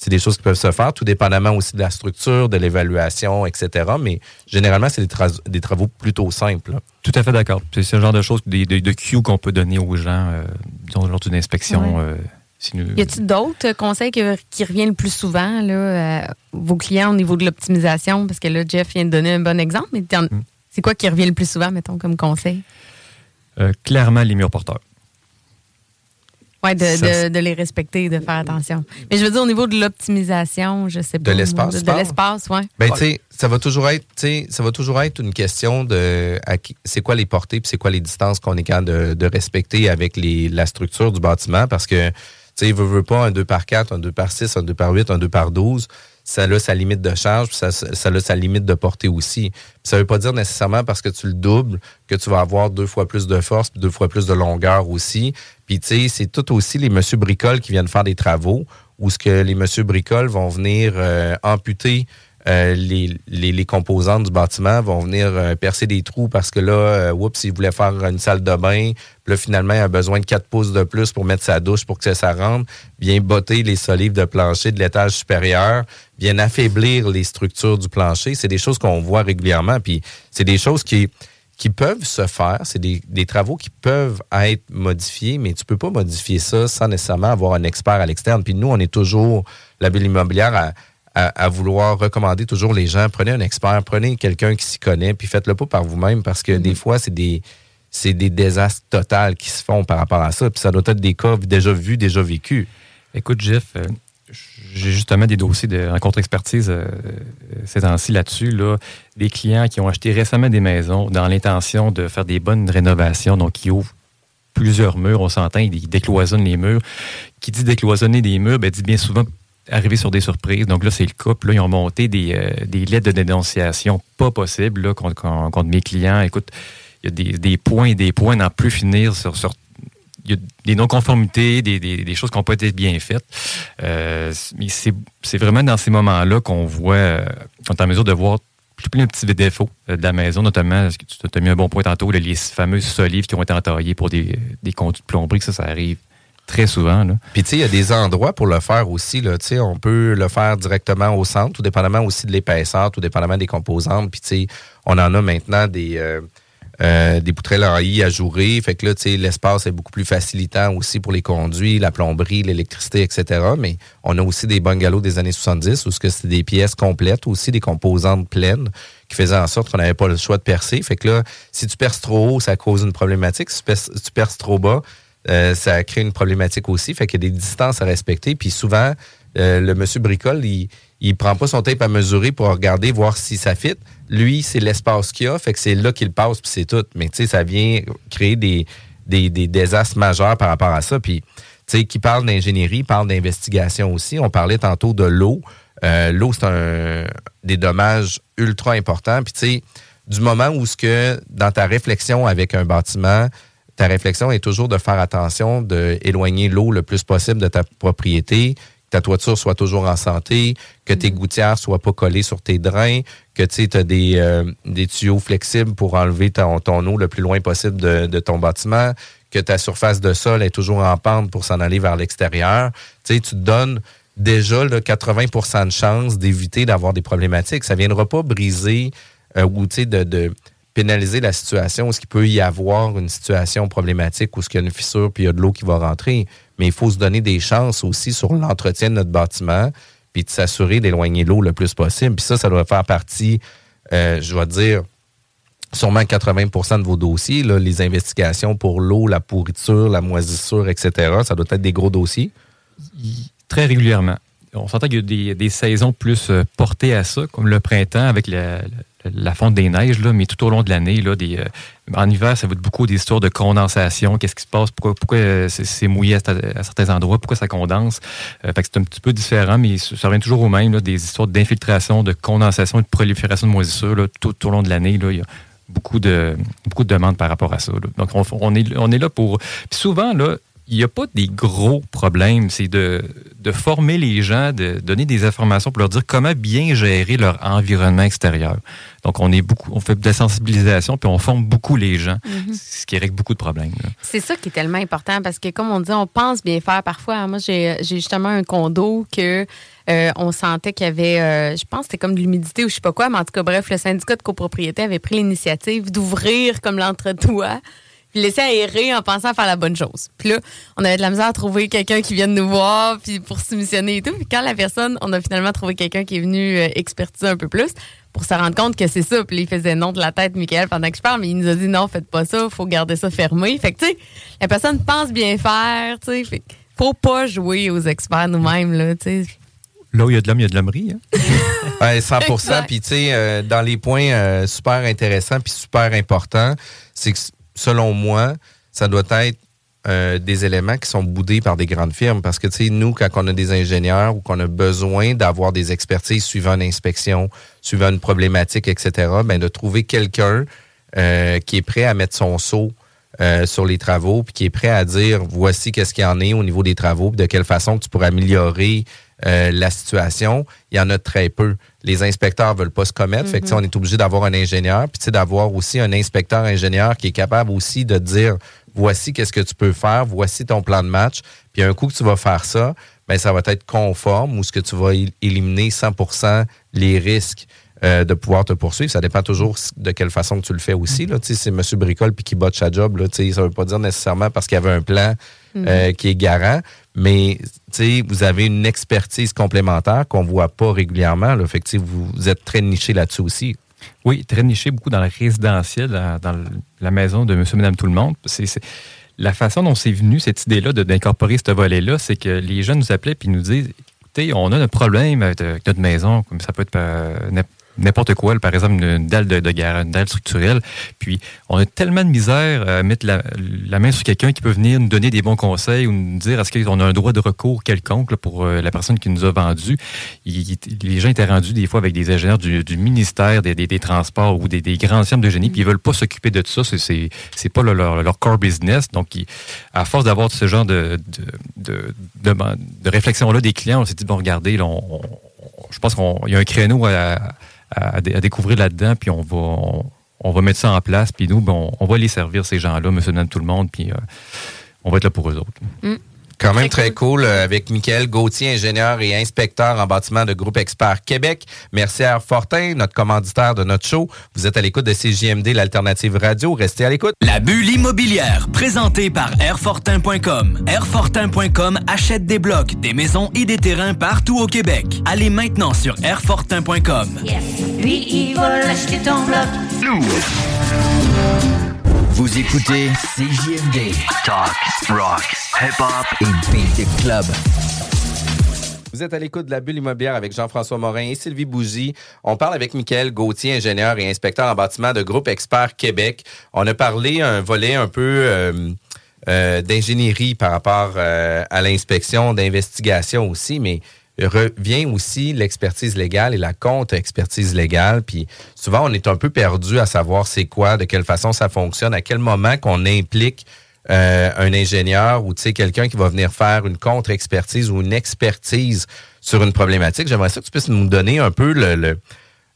c'est des choses qui peuvent se faire, tout dépendamment aussi de la structure, de l'évaluation, etc. Mais généralement, c'est des, tra- des travaux plutôt simples. là. Tout à fait d'accord. C'est ce genre de choses, des, des- de cues qu'on peut donner aux gens euh, disons, lors d'une inspection. Ouais. euh, si nous- Y a-t-il d'autres conseils que- qui reviennent le plus souvent, là, à vos clients au niveau de l'optimisation? Parce que là, Jeff vient de donner un bon exemple, mais Hmm. c'est quoi qui revient le plus souvent, mettons, comme conseil? euh, clairement, les murs porteurs. Oui, de, Ça, de- de les respecter, de faire attention. Mais je veux dire, au niveau de l'optimisation, je sais De pas. l'espace, De, tu de parles? l'espace, oui. Ben, tu sais, ça va toujours être, tu sais, ça va toujours être une question de à qui- c'est quoi les portées puis c'est quoi les distances qu'on est capable de, de respecter avec les, la structure du bâtiment parce que, tu sais, veut, veut pas un 2 par 4, un 2 par 6, un 2 par 8, un 2 par 12, ça a sa limite de charge puis ça, a sa limite de portée aussi. Ça veut pas dire nécessairement parce que tu le doubles que tu vas avoir deux fois plus de force puis deux fois plus de longueur aussi. Puis, tu sais, c'est tout aussi les monsieur bricoles qui viennent faire des travaux où ce que les monsieur bricoles vont venir euh, amputer euh, les, les, composantes du bâtiment vont venir euh, percer des trous parce que là, euh, oups, il voulait faire une salle de bain, là, finalement, il a besoin de 4 pouces de plus pour mettre sa douche pour que ça rentre, vient botter les solives de plancher de l'étage supérieur, vient affaiblir les structures du plancher. C'est des choses qu'on voit régulièrement, puis c'est des choses qui qui peuvent se faire, c'est des, des travaux qui peuvent être modifiés, mais tu peux pas modifier ça sans nécessairement avoir un expert à l'externe. Puis nous, on est toujours, la bulle immobilière, à, à- à vouloir recommander toujours les gens, prenez un expert, prenez quelqu'un qui s'y connaît, puis faites-le pas par vous-même, parce que des fois, c'est des c'est des désastres totaux qui se font par rapport à ça. Puis ça doit être des cas déjà vus, déjà vécus. Écoute, Jeff, euh, j'ai justement des dossiers de rencontre expertise euh, ces temps-ci là-dessus. Là, des clients qui ont acheté récemment des maisons dans l'intention de faire des bonnes rénovations, donc ils ouvrent plusieurs murs, on s'entend, ils décloisonnent les murs. Qui dit décloisonner des murs, ben, dit bien souvent arriver sur des surprises. Donc là, c'est le. Puis là, ils ont monté des, euh, des lettres de dénonciation pas possibles là, contre, mes clients. Écoute, il y a des, des points et des points n'en plus finir sur, sur il y a des non-conformités, des, des- des choses qui n'ont pas été bien faites. Euh, mais c'est vraiment dans ces moments-là qu'on voit, euh, qu'on est en mesure de voir tout plein de petits défauts de la maison, notamment, ce que tu as mis un bon point tantôt, les fameuses solives qui ont été entaillées pour des, des conduits de plomberie, que ça, ça arrive très souvent. Là. Puis, tu sais, il y a des endroits pour le faire aussi. Là. Tu sais, on peut le faire directement au centre, tout dépendamment aussi de l'épaisseur, tout dépendamment des composantes. Puis, tu sais, on en a maintenant des, euh, euh, des poutrelles en I ajourées. Fait que là, tu sais, l'espace est beaucoup plus facilitant aussi pour les conduits, la plomberie, l'électricité, etc. Mais on a aussi des bungalows des années 70 où c'était des pièces complètes aussi, des composantes pleines qui faisaient en sorte qu'on n'avait pas le choix de percer. Fait que là, si tu perces trop haut, ça cause une problématique. Si si tu perces trop bas, euh, ça crée une problématique aussi. Fait qu'il y a des distances à respecter. Puis souvent, euh, le monsieur bricole, il, il prend pas son tape à mesurer pour regarder, voir si ça fit. Lui, c'est l'espace qu'il a, fait que c'est là qu'il passe, puis c'est tout. Mais tu sais, ça vient créer des, des, des désastres majeurs par rapport à ça. Puis, tu sais, qui parle d'ingénierie, parle d'investigation aussi. On parlait tantôt de l'eau. Euh, l'eau, c'est un des dommages ultra importants. Puis, tu sais, du moment où ce que dans ta réflexion avec un bâtiment, ta réflexion est toujours de faire attention d'éloigner l'eau le plus possible de ta propriété, que ta toiture soit toujours en santé, que tes gouttières soient pas collées sur tes drains, que tu as des, euh, des tuyaux flexibles pour enlever ton, ton eau le plus loin possible de, de ton bâtiment, que ta surface de sol est toujours en pente pour s'en aller vers l'extérieur. Tu te donnes déjà là, 80% de chances d'éviter d'avoir des problématiques. Ça ne viendra pas briser euh, ou de pénaliser la situation, est-ce qu'il peut y avoir une situation problématique où il y a une fissure puis il y a de l'eau qui va rentrer? Mais il faut se donner des chances aussi sur l'entretien de notre bâtiment, puis de s'assurer d'éloigner l'eau le plus possible. Puis ça, ça doit faire partie, euh, je dois dire, sûrement 80% de vos dossiers, les investigations pour l'eau, la pourriture, la moisissure, etc. Ça doit être des gros dossiers. Très régulièrement. On s'entend qu'il y a des, des saisons plus euh, portées à ça, comme le printemps avec la, la- fonte des neiges, là, mais tout au long de l'année, là, euh, en hiver, ça va être beaucoup des histoires de condensation. Qu'est-ce qui se passe? Pourquoi, pourquoi euh, c'est mouillé à, certains endroits? Pourquoi ça condense? Euh, fait que c'est un petit peu différent, mais ça revient toujours au même, des histoires d'infiltration, de condensation et de prolifération de moisissure là, tout, au long de l'année. là. Il y a beaucoup de, beaucoup de demandes par rapport à ça. Donc, on, on est, on est là pour... Puis souvent, là, il n'y a pas des gros problèmes. C'est de, de former les gens, de donner des informations pour leur dire comment bien gérer leur environnement extérieur. Donc, on est beaucoup, on fait de la sensibilisation, puis on forme beaucoup les gens, Mhm. ce qui règle beaucoup de problèmes. C'est ça qui est tellement important parce que, comme on dit, on pense bien faire parfois. Moi, j'ai justement un condo que euh, on sentait qu'il y avait, euh, je pense, que c'était comme de l'humidité ou je sais pas quoi, mais en tout cas, bref, le syndicat de copropriété avait pris l'initiative d'ouvrir comme l'entretoit. Puis laisser aérer en pensant à faire la bonne chose. Puis là, on avait de la misère à trouver quelqu'un qui vienne nous voir puis pour soumissionner et tout. Puis quand la personne, on a finalement trouvé quelqu'un qui est venu euh, expertiser un peu plus pour se rendre compte que c'est ça. Puis là, il faisait non de la tête, Michael, pendant que je parle, mais il nous a dit non, faites pas ça, faut garder ça fermé. Fait que, tu sais, la personne pense bien faire, tu sais. Fait faut pas jouer aux experts nous-mêmes, là, tu sais. Là où il y a de l'homme, il y a de l'hommerie. hein? Ouais, 100 Exact. Puis, tu sais, euh, dans les points euh, super intéressants puis super importants, c'est que, selon moi, ça doit être euh, des éléments qui sont boudés par des grandes firmes. Parce que, tu sais, nous, quand on a des ingénieurs ou qu'on a besoin d'avoir des expertises suivant une inspection, suivant une problématique, etc., ben, de trouver quelqu'un euh, qui est prêt à mettre son seau euh, sur les travaux, puis qui est prêt à dire voici qu'est-ce qu'il y en est au niveau des travaux, puis de quelle façon tu pourrais améliorer euh, la situation. Il y en a très peu. Les inspecteurs veulent pas se commettre, fait que Mhm. on est obligé d'avoir un ingénieur, puis d'avoir aussi un inspecteur ingénieur qui est capable aussi de dire voici qu'est-ce que tu peux faire, voici ton plan de match, puis un coup que tu vas faire ça, ben ça va être conforme ou ce que tu vas él- éliminer 100% les risques euh, de pouvoir te poursuivre. Ça dépend toujours de quelle façon que tu le fais aussi. Là. C'est M. Bricole puis qui botche sa job. Là, ça ne veut pas dire nécessairement parce qu'il y avait un plan Mhm. euh, qui est garant, mais vous avez une expertise complémentaire qu'on ne voit pas régulièrement. Fait que, vous, êtes très niché là-dessus aussi. Oui, très niché, beaucoup dans le résidentiel, dans, la maison de monsieur, madame, tout le monde. La façon dont c'est venu, cette idée-là, d'incorporer ce volet-là, c'est que les jeunes nous appelaient puis nous disent écoutez, on a un problème avec notre maison, comme ça peut être euh, n'importe quoi, par exemple une, dalle de, de garage, une dalle structurelle. Puis on a tellement de misère à mettre la, la main sur quelqu'un qui peut venir nous donner des bons conseils ou nous dire est-ce qu'on a un droit de recours quelconque là, pour euh, la personne qui nous a vendu. Les gens étaient rendus des fois avec des ingénieurs du, ministère des, des- Transports ou des, des grandes firmes de génie, puis ils veulent pas s'occuper de ça. C'est, c'est, pas leur, leur- core business. Donc, à force d'avoir ce genre de, de, de, de- de réflexion-là des clients, on s'est dit, bon, regardez, là, je pense qu'il y a un créneau à- à dé- à découvrir là-dedans, puis on va, on, va mettre ça en place, puis nous, ben, on, va les servir, ces gens-là, monsieur, madame, tout le monde, puis euh, on va être là pour eux autres. Quand même très cool, euh, avec Michael Gauthier, ingénieur et inspecteur en bâtiment de Groupe Expert Québec. Merci à Air Fortin, notre commanditaire de notre show. Vous êtes à l'écoute de CJMD, l'alternative radio. Restez à l'écoute. La bulle immobilière, présentée par Airfortin.com. Airfortin.com achète des blocs, des maisons et des terrains partout au Québec. Allez maintenant sur Airfortin.com. Lui, il va acheter ton bloc. Vous écoutez CJMD. Talk, rock, hip-hop et beat club. Vous êtes à l'écoute de la bulle immobilière avec Jean-François Morin et Sylvie Bougie. On parle avec Michael Gauthier, ingénieur et inspecteur en bâtiment de Groupe Expert Québec. On a parlé un volet un peu euh, euh, d'ingénierie par rapport euh, à l'inspection, d'investigation aussi, mais revient aussi l'expertise légale et la contre-expertise légale. Puis souvent, on est un peu perdu à savoir c'est quoi, de quelle façon ça fonctionne, à quel moment qu'on implique euh, un ingénieur ou quelqu'un qui va venir faire une contre-expertise ou une expertise sur une problématique. J'aimerais ça que tu puisses nous donner un peu le, le,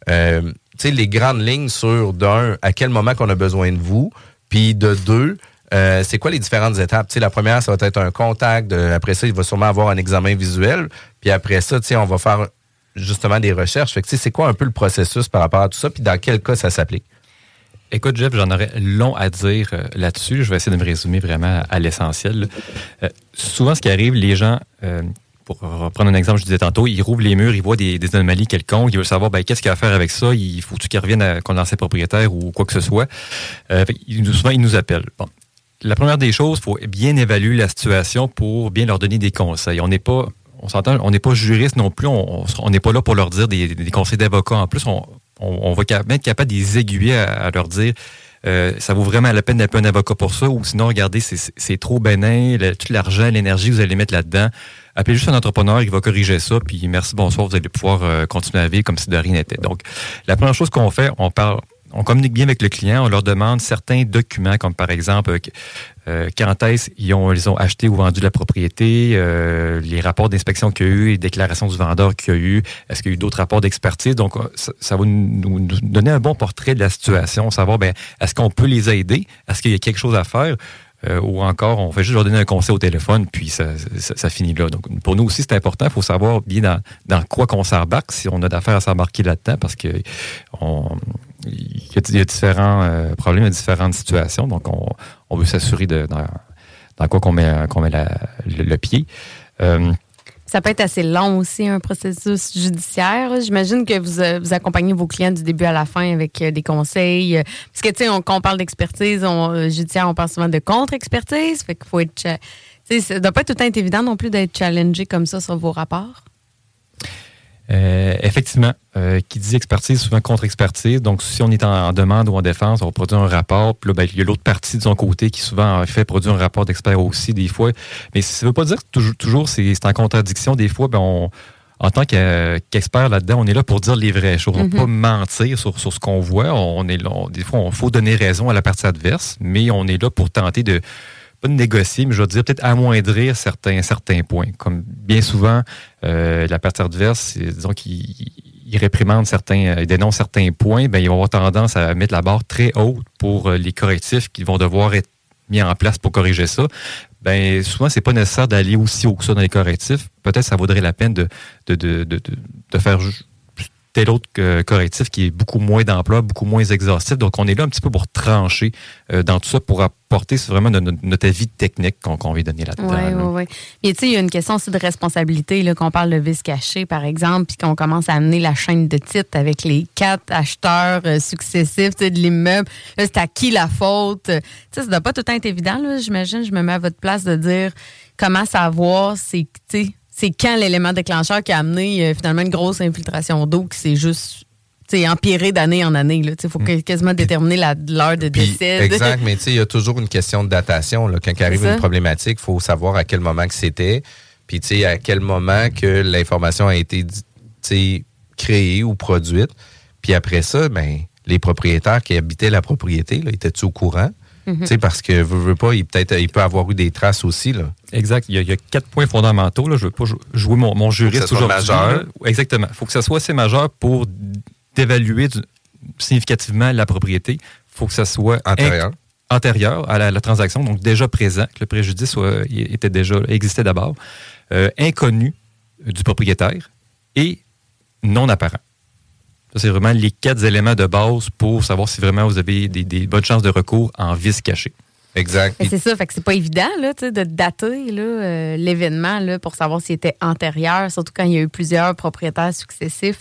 euh, les grandes lignes sur d'un à quel moment qu'on a besoin de vous, puis de deux. Euh, c'est quoi les différentes étapes? Tu sais, la première, ça va être un contact. de- après ça, il va sûrement avoir un examen visuel. Puis après ça, on va faire justement des recherches. Fait que, c'est quoi un peu le processus par rapport à tout ça? Puis dans quel cas ça s'applique? Écoute, Jeff, j'en aurais long à dire euh, là-dessus. Je vais essayer de me résumer vraiment à l'essentiel. Euh, souvent, ce qui arrive, les gens, euh, pour reprendre un exemple, je disais tantôt, il rouvre les murs, il voit des, anomalies quelconques, il veut savoir ben, qu'est-ce qu'il a à faire avec ça, il faut-tu qu'il revienne à, qu'on lance propriétaire ou quoi que ce soit? Euh, fait, souvent, il nous appelle. Bon. La première des choses, il faut bien évaluer la situation pour bien leur donner des conseils. On n'est pas, on s'entend, on n'est pas juriste non plus, on n'est pas là pour leur dire des, conseils d'avocat. En plus, on, on, on va être capable de les aiguiller à, leur dire euh, ça vaut vraiment la peine d'appeler un avocat pour ça, ou sinon, regardez, c'est- trop bénin, tout l'argent, l'énergie vous allez mettre là-dedans. Appelez juste un entrepreneur, il va corriger ça, puis merci, bonsoir, vous allez pouvoir euh, continuer à vivre comme si de rien n'était. Donc, la première chose qu'on fait, on parle, on communique bien avec le client, on leur demande certains documents, comme par exemple, euh, quand est-ce ils ont, acheté ou vendu la propriété, euh, les rapports d'inspection qu'il y a eu, les déclarations du vendeur qu'il y a eu, est-ce qu'il y a eu d'autres rapports d'expertise? Donc, euh, ça, ça va nous, donner un bon portrait de la situation, savoir, ben, est-ce qu'on peut les aider, est-ce qu'il y a quelque chose à faire? Euh, ou encore, on fait juste leur donner un conseil au téléphone, puis ça, finit là. Donc, pour nous aussi, c'est important. Il faut savoir bien dans, quoi qu'on s'embarque, si on a d'affaires à s'embarquer là-dedans, parce que il y a, différents euh, problèmes, différentes situations. Donc, on, on veut s'assurer de dans, quoi qu'on met, met le, pied. Euh, Ça peut être assez long aussi, un processus judiciaire. J'imagine que vous, euh, vous accompagnez vos clients du début à la fin avec des conseils. Parce que, tu sais, quand on parle d'expertise judiciaire, on parle souvent de contre-expertise. Fait qu'il faut être. doit pas tout le temps être évident non plus d'être challengé comme ça sur vos rapports. Euh, effectivement, euh, qui dit expertise, souvent contre-expertise. Donc, si on est en, en demande ou en défense, on va produire un rapport. Puis là, ben, il y a l'autre partie de son côté qui souvent en fait produit un rapport d'expert aussi des fois. Mais ça ne veut pas dire que toujours, toujours c'est c'est en contradiction. Des fois, ben, on, en tant que- qu'expert là-dedans, on est là pour dire les vraies choses. On ne Mhm. pas mentir sur, sur ce qu'on voit. On est là, on- des fois, il faut donner raison à la partie adverse, mais on est là pour tenter de pas de négocier, mais je veux dire peut-être amoindrir certains, certains points. Comme bien souvent, euh, la partie adverse, disons qu'il il réprimande certains, euh, il dénonce certains points, ben, ils vont avoir tendance à mettre la barre très haute pour euh, les correctifs qui vont devoir être mis en place pour corriger ça. Ben, souvent, c'est pas nécessaire d'aller aussi haut que ça dans les correctifs. Peut-être ça vaudrait la peine de, de, de, de, de- faire tel autre euh, correctif qui est beaucoup moins d'emploi, beaucoup moins exhaustif. Donc, on est là un petit peu pour trancher euh, dans tout ça, pour apporter vraiment notre, notre avis technique qu'on qu'on va donner là-dedans. Oui, là. oui, oui. Mais tu sais, il y a une question aussi de responsabilité, là, qu'on parle de vice caché, par exemple, puis qu'on commence à amener la chaîne de titres avec les quatre acheteurs euh, successifs de l'immeuble. C'est à qui la faute? Tu sais, ça doit pas tout le temps être évident, là. J'imagine, je me mets à votre place de dire comment savoir c'est, tu sais, c'est quand l'élément déclencheur qui a amené euh, finalement une grosse infiltration d'eau qui s'est juste empiré d'année en année. Il faut que- quasiment déterminer la- l'heure de Puis, décès. exact, mais il y a toujours une question de datation. Là. Quand il arrive une problématique, il faut savoir à quel moment que c'était, puis à quel moment que l'information a été créée ou produite. Puis après ça, ben, les propriétaires qui habitaient la propriété, là, étaient-ils au courant? Tu sais, Parce que veut, veut pas, il, peut-être, il peut avoir eu des traces aussi. Là. Exact. Il y, a, il y a quatre points fondamentaux. Là. Je ne veux pas jou- jouer mon, mon juriste Faut que ça soit aujourd'hui. majeur. là. Exactement. Il faut que ça soit assez majeur pour d'évaluer significativement la propriété. Il faut que ça soit Antérieur. à la, la transaction, donc déjà présent, que le préjudice soit- était déjà existait d'abord, euh, inconnu du propriétaire et non apparent. Ça, c'est vraiment les quatre éléments de base pour savoir si vraiment vous avez des, des bonnes chances de recours en vice caché. Exact. Mais c'est ça, fait que c'est pas évident là, tu sais, de dater là, euh, l'événement là, pour savoir s'il était antérieur, surtout quand il y a eu plusieurs propriétaires successifs.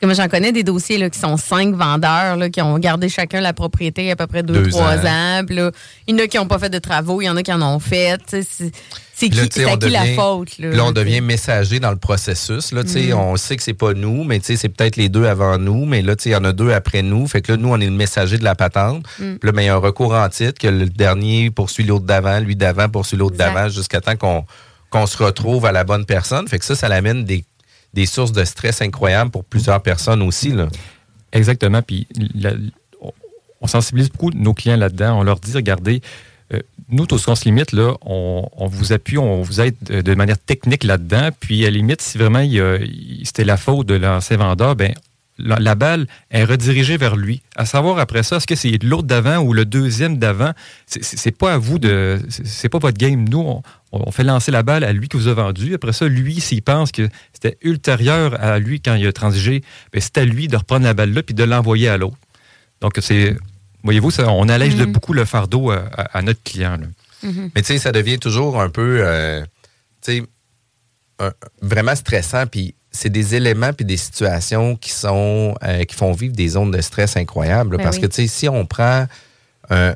Parce que moi, j'en connais des dossiers là, qui sont cinq vendeurs là, qui ont gardé chacun la propriété à peu près deux, Deux trois ans. ans. Puis là, il y en a qui n'ont pas fait de travaux, il y en a qui en ont fait. C'est qui, qui la faute? Là, on devient messager dans le processus. Là, tu sais, Mhm. On sait que c'est pas nous, mais tu sais, c'est peut-être les deux avant nous. Mais là, tu sais, il y en a deux après nous. Fait que là, nous, on est le messager de la patente. Mm. Puis là, ben, il y a un recours en titre que le dernier poursuit l'autre d'avant, lui d'avant poursuit l'autre d'avant, jusqu'à temps qu'on qu'on se retrouve à la bonne personne. Fait que ça, ça l'amène des, des sources de stress incroyables pour plusieurs personnes aussi. Là. Exactement. Puis on- sensibilise beaucoup nos clients là-dedans. On leur dit, regardez, euh, nous, tout ce qu'on se limite, là, on, on vous appuie, on vous aide de, manière technique là-dedans. Puis, à la limite, si vraiment c'était la faute de l'ancien vendeur, ben la, la balle est redirigée vers lui. À savoir après ça, est-ce que c'est l'autre d'avant ou le deuxième d'avant? C'est- pas à vous de. c'est- pas votre game. Nous, on, on fait lancer la balle à lui qui vous a vendu. Après ça, lui, s'il pense que c'était ultérieur à lui quand il a transigé, ben, c'est à lui de reprendre la balle là puis de l'envoyer à l'autre. Donc, c'est. Voyez-vous, ça, on allège de Mhm. beaucoup le fardeau à, à- à notre client. là. Mais tu sais, ça devient toujours un peu. euh, tu sais, vraiment stressant. Puis c'est des éléments puis des situations qui sont euh, qui font vivre des zones de stress incroyables. Ben parce oui. que, tu sais, si on prend un,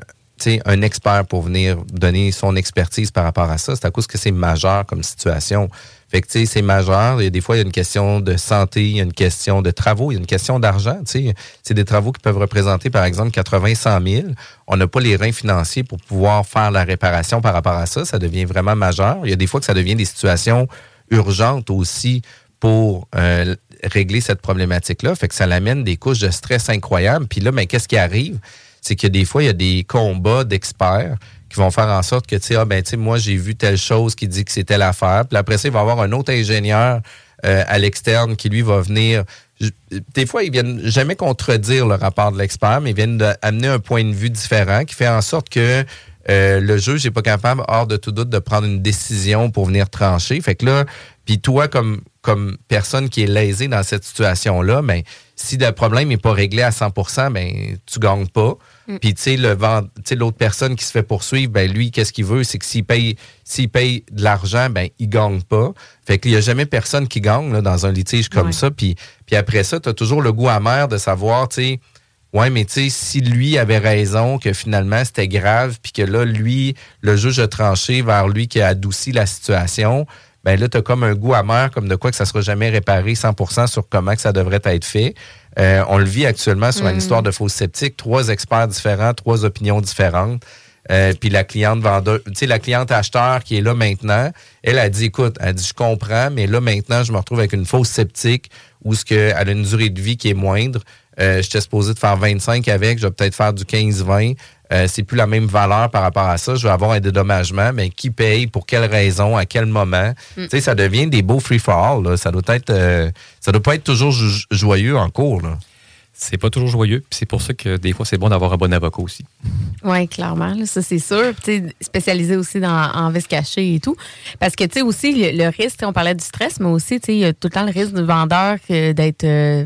un expert pour venir donner son expertise par rapport à ça, c'est à cause que c'est majeur comme situation. Fait que, tu sais, c'est majeur. Il y a des fois, il y a une question de santé, il y a une question de travaux, il y a une question d'argent. Tu sais, c'est des travaux qui peuvent représenter, par exemple, 80, 100 000. On n'a pas les reins financiers pour pouvoir faire la réparation par rapport à ça. Ça devient vraiment majeur. Il y a des fois que ça devient des situations urgentes aussi pour euh, régler cette problématique-là. Fait que ça l'amène des couches de stress incroyables. Puis là, mais qu'est-ce qui arrive? C'est que des fois, il y a des combats d'experts qui vont faire en sorte que, tu sais, ah, ben, tu sais, moi, j'ai vu telle chose qui dit que c'est telle affaire. Puis après ça, il va y avoir un autre ingénieur euh, à l'externe qui, lui, va venir. Des fois, ils viennent jamais contredire le rapport de l'expert, mais ils viennent amener un point de vue différent qui fait en sorte que euh, le juge n'est pas capable, hors de tout doute, de prendre une décision pour venir trancher. Fait que là, puis toi, comme, comme personne qui est lésée dans cette situation-là, ben, si le problème n'est pas réglé à 100% ben, tu gagnes pas. Mm. Puis, tu sais, tu l'autre personne qui se fait poursuivre, ben, lui, qu'est-ce qu'il veut? C'est que s'il paye, s'il paye de l'argent, ben, il gagne pas. Fait qu'il n'y a jamais personne qui gagne, là, dans un litige comme Ouais. ça. Puis, puis après ça, tu as toujours le goût amer de savoir, tu sais, Ouais, mais tu sais, si lui avait raison, que finalement c'était grave, puis que là, lui, le juge a tranché vers lui qui a adouci la situation, ben là, tu as comme un goût amer, comme de quoi que ça sera jamais réparé 100% sur comment que ça devrait être fait. Euh, on le vit actuellement sur une Mm. histoire de fausse sceptique, trois experts différents, trois opinions différentes. Euh, puis la cliente vendeur, tu sais, la cliente acheteur qui est là maintenant, elle a dit, écoute, elle dit, je comprends, mais là maintenant, je me retrouve avec une fausse sceptique où ce que, elle a une durée de vie qui est moindre. Euh, J'étais supposé de faire 25 avec, je vais peut-être faire du 15-20. Euh, c'est plus la même valeur par rapport à ça. Je vais avoir un dédommagement, mais qui paye, pour quelle raison, à quel moment? Mm. Tu sais, ça devient des beaux free-for-all. là. Ça doit être, euh, ça doit pas être toujours jo- joyeux en cours. Là. C'est pas toujours joyeux. puis C'est pour ça que des fois, c'est bon d'avoir un bon avocat aussi. Oui, clairement, là, ça c'est sûr. Puis, tu sais, spécialisé aussi dans, en vis caché et tout. Parce que, tu sais, aussi, le, le risque, on parlait du stress, mais aussi, tu sais, il y a tout le temps le risque du vendeur que d'être euh,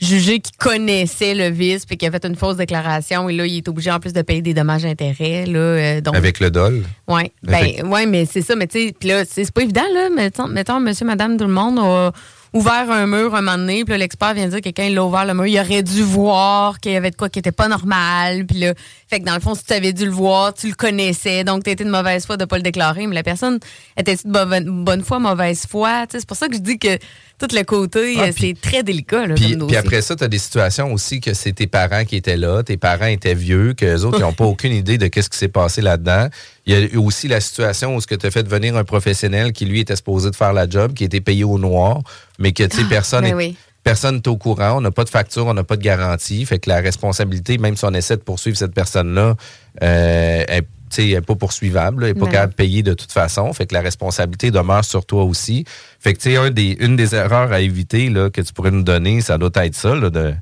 jugé qui connaissait le vice puis qui a fait une fausse déclaration et là, il est obligé en plus de payer des dommages-intérêts. Là, euh, donc, Avec le dol? Oui, Avec- ben, ouais, mais c'est ça. Mais tu sais, là, c'est c'est pas évident, là. Mettons, mettons, monsieur, madame, tout le monde a ouvert un mur un moment donné, puis l'expert vient dire que quelqu'un l'a ouvert le mur, il aurait dû voir qu'il y avait de quoi qui était pas normal, puis là, fait que dans le fond, si tu avais dû le voir, tu le connaissais, donc tu étais de mauvaise foi de pas le déclarer, mais la personne était de bonne, bonne foi, mauvaise foi, tu sais, c'est pour ça que je dis que tout le côté, Ah, euh, c'est très délicat, là, Puis, comme puis après ça, tu as des situations aussi que c'est tes parents qui étaient là, tes parents étaient vieux, que les autres n'ont pas aucune idée de qu'est-ce qui s'est passé là-dedans. Il y a eu aussi la situation où ce que tu as fait venir un professionnel qui, lui, était supposé de faire la job, qui était payé au noir, mais que, tu sais, personne ben est- oui. Personne n'est au courant, on n'a pas de facture, on n'a pas de garantie. Fait que la responsabilité, même si on essaie de poursuivre cette personne-là, euh, elle n'est pas poursuivable, là, elle n'est pas Non. capable de payer de toute façon. Fait que la responsabilité demeure sur toi aussi. Fait que, tu sais, un des, une des erreurs à éviter là, que tu pourrais nous donner, ça doit être ça, là, de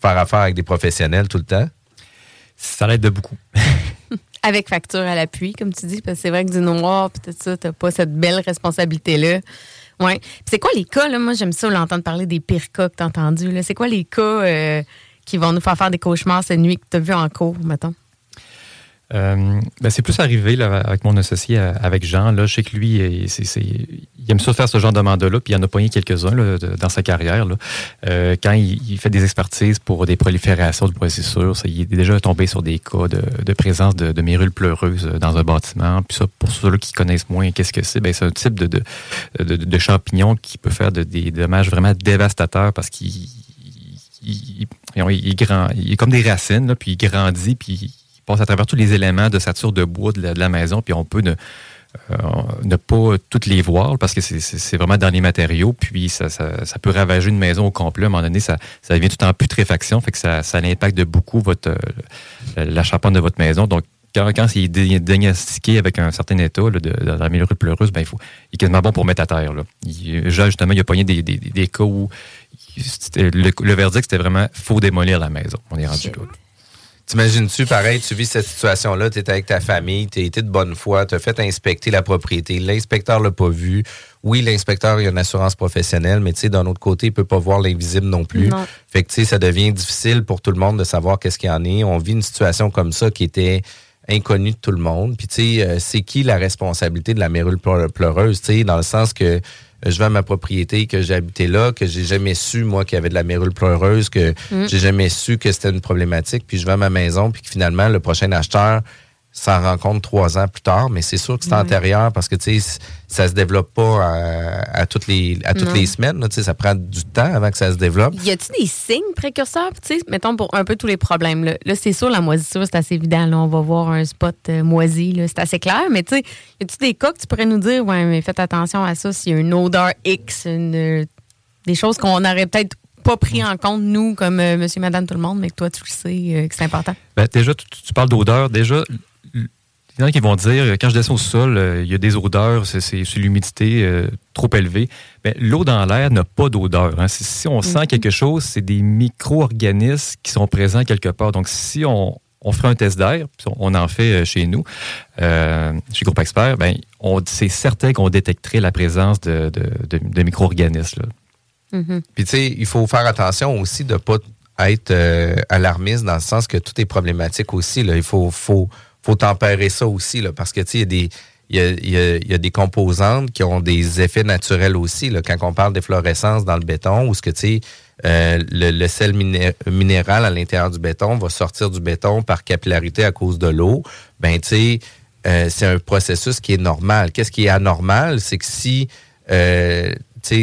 faire affaire avec des professionnels tout le temps. Ça l'aide de beaucoup. Avec facture à l'appui, comme tu dis, parce que c'est vrai que du noir, puis tout ça, t'as pas cette belle responsabilité-là. Ouais. Puis c'est quoi les cas, là? Moi, j'aime ça l'entendre parler des pires cas que t'as entendus, là. C'est quoi les cas euh, qui vont nous faire faire des cauchemars cette nuit que t'as vu en cours, mettons? Euh, ben, c'est plus arrivé là, avec mon associé, euh, avec Jean. Là, je sais que lui, euh, c'est- il aime ça faire ce genre de mandat-là, puis il en a pogné quelques-uns dans sa carrière. Là. Euh, quand il, il fait des expertises pour des proliférations de processures, ça, il est déjà tombé sur des cas de, présence de, de mérules pleureuses euh, dans un bâtiment. Puis ça, pour ceux-là qui connaissent moins qu'est-ce que c'est, ben, c'est un type de, champignon qui peut faire de- des dommages vraiment dévastateurs parce qu'il il, il- il grand- il est comme des racines, là, puis il grandit, puis il passe à travers tous les éléments de sature de bois de la, de la maison, puis on peut ne, euh, ne pas toutes les voir parce que c'est- vraiment dans les matériaux, puis ça, ça- ça peut ravager une maison au complet. À un moment donné, ça, ça devient tout en putréfaction, fait que ça, ça impacte de beaucoup votre, euh, la charpente de votre maison. Donc, quand, quand c'est diagnostiqué avec un certain état là, de, de la mélurée pleureuse, ben, il, faut, il est quasiment bon pour mettre à terre. Là. Il, justement, il a pogné des, des, des cas où le verdict, c'était vraiment faut démolir la maison. On est rendu là. T'imagines-tu, pareil, tu vis cette situation-là, tu es avec ta famille, tu été de bonne foi, tu as fait inspecter la propriété, l'inspecteur l'a pas vu. Oui, l'inspecteur, il a une assurance professionnelle, mais tu sais, d'un autre côté, il peut pas voir l'invisible non plus. Non. Fait que, tu sais, ça devient difficile pour tout le monde de savoir qu'est-ce qu'il y en est. On vit une situation comme ça qui était inconnue de tout le monde. Puis, tu sais, euh, c'est qui la responsabilité de la mérule pleu- pleureuse, tu sais, dans le sens que je vends ma propriété, que j'ai habité là, que j'ai jamais su, moi, qu'il y avait de la mérule pleureuse, que Mm. j'ai jamais su que c'était une problématique, puis je vends ma maison, puis que finalement, le prochain acheteur s'en rend compte trois ans plus tard, mais c'est sûr que c'est antérieur parce que, tu sais, ça se développe pas à, à toutes les, à toutes Non. les semaines, là, tu sais, ça prend du temps avant que ça se développe. Y a-tu des signes précurseurs? Tu sais, mettons pour un peu tous les problèmes. Là, Là, c'est sûr, la moisissure, c'est assez évident. Là, on va voir un spot euh, moisi, là, c'est assez clair. Mais tu sais, y a-tu des cas que tu pourrais nous dire, ouais, mais faites attention à ça, s'il y a une odeur X, une, euh, des choses qu'on n'aurait peut-être pas pris en compte, nous, comme euh, monsieur, madame, tout le monde, mais que toi, tu le sais, euh, que c'est important? Ben, déjà, tu, tu parles d'odeur. Déjà, il y en a qui vont dire, quand je descends au sol, euh, il y a des odeurs, c'est l'humidité euh, trop élevée. Ben, L'eau dans l'air n'a pas d'odeur. hein. Si, si on sent quelque chose, c'est des micro-organismes qui sont présents quelque part. Donc, si on, on ferait un test d'air, puis on en fait euh, chez nous, euh, chez Groupe Expert, ben, c'est certain qu'on détecterait la présence de, de- de- de micro-organismes. là. Puis tu sais, il faut faire attention aussi de pas être euh, alarmiste dans le sens que tout est problématique aussi. Là. Il faut, faut, faut tempérer ça aussi, là, parce que il y a des. Il y, a, y a- y a des composantes qui ont des effets naturels aussi. Là. Quand on parle d'efflorescence dans le béton, ou ce que tu sais, euh, le, le sel miné- minéral à l'intérieur du béton va sortir du béton par capillarité à cause de l'eau, ben tu sais, euh, c'est un processus qui est normal. Qu'est-ce qui est anormal, c'est que si euh,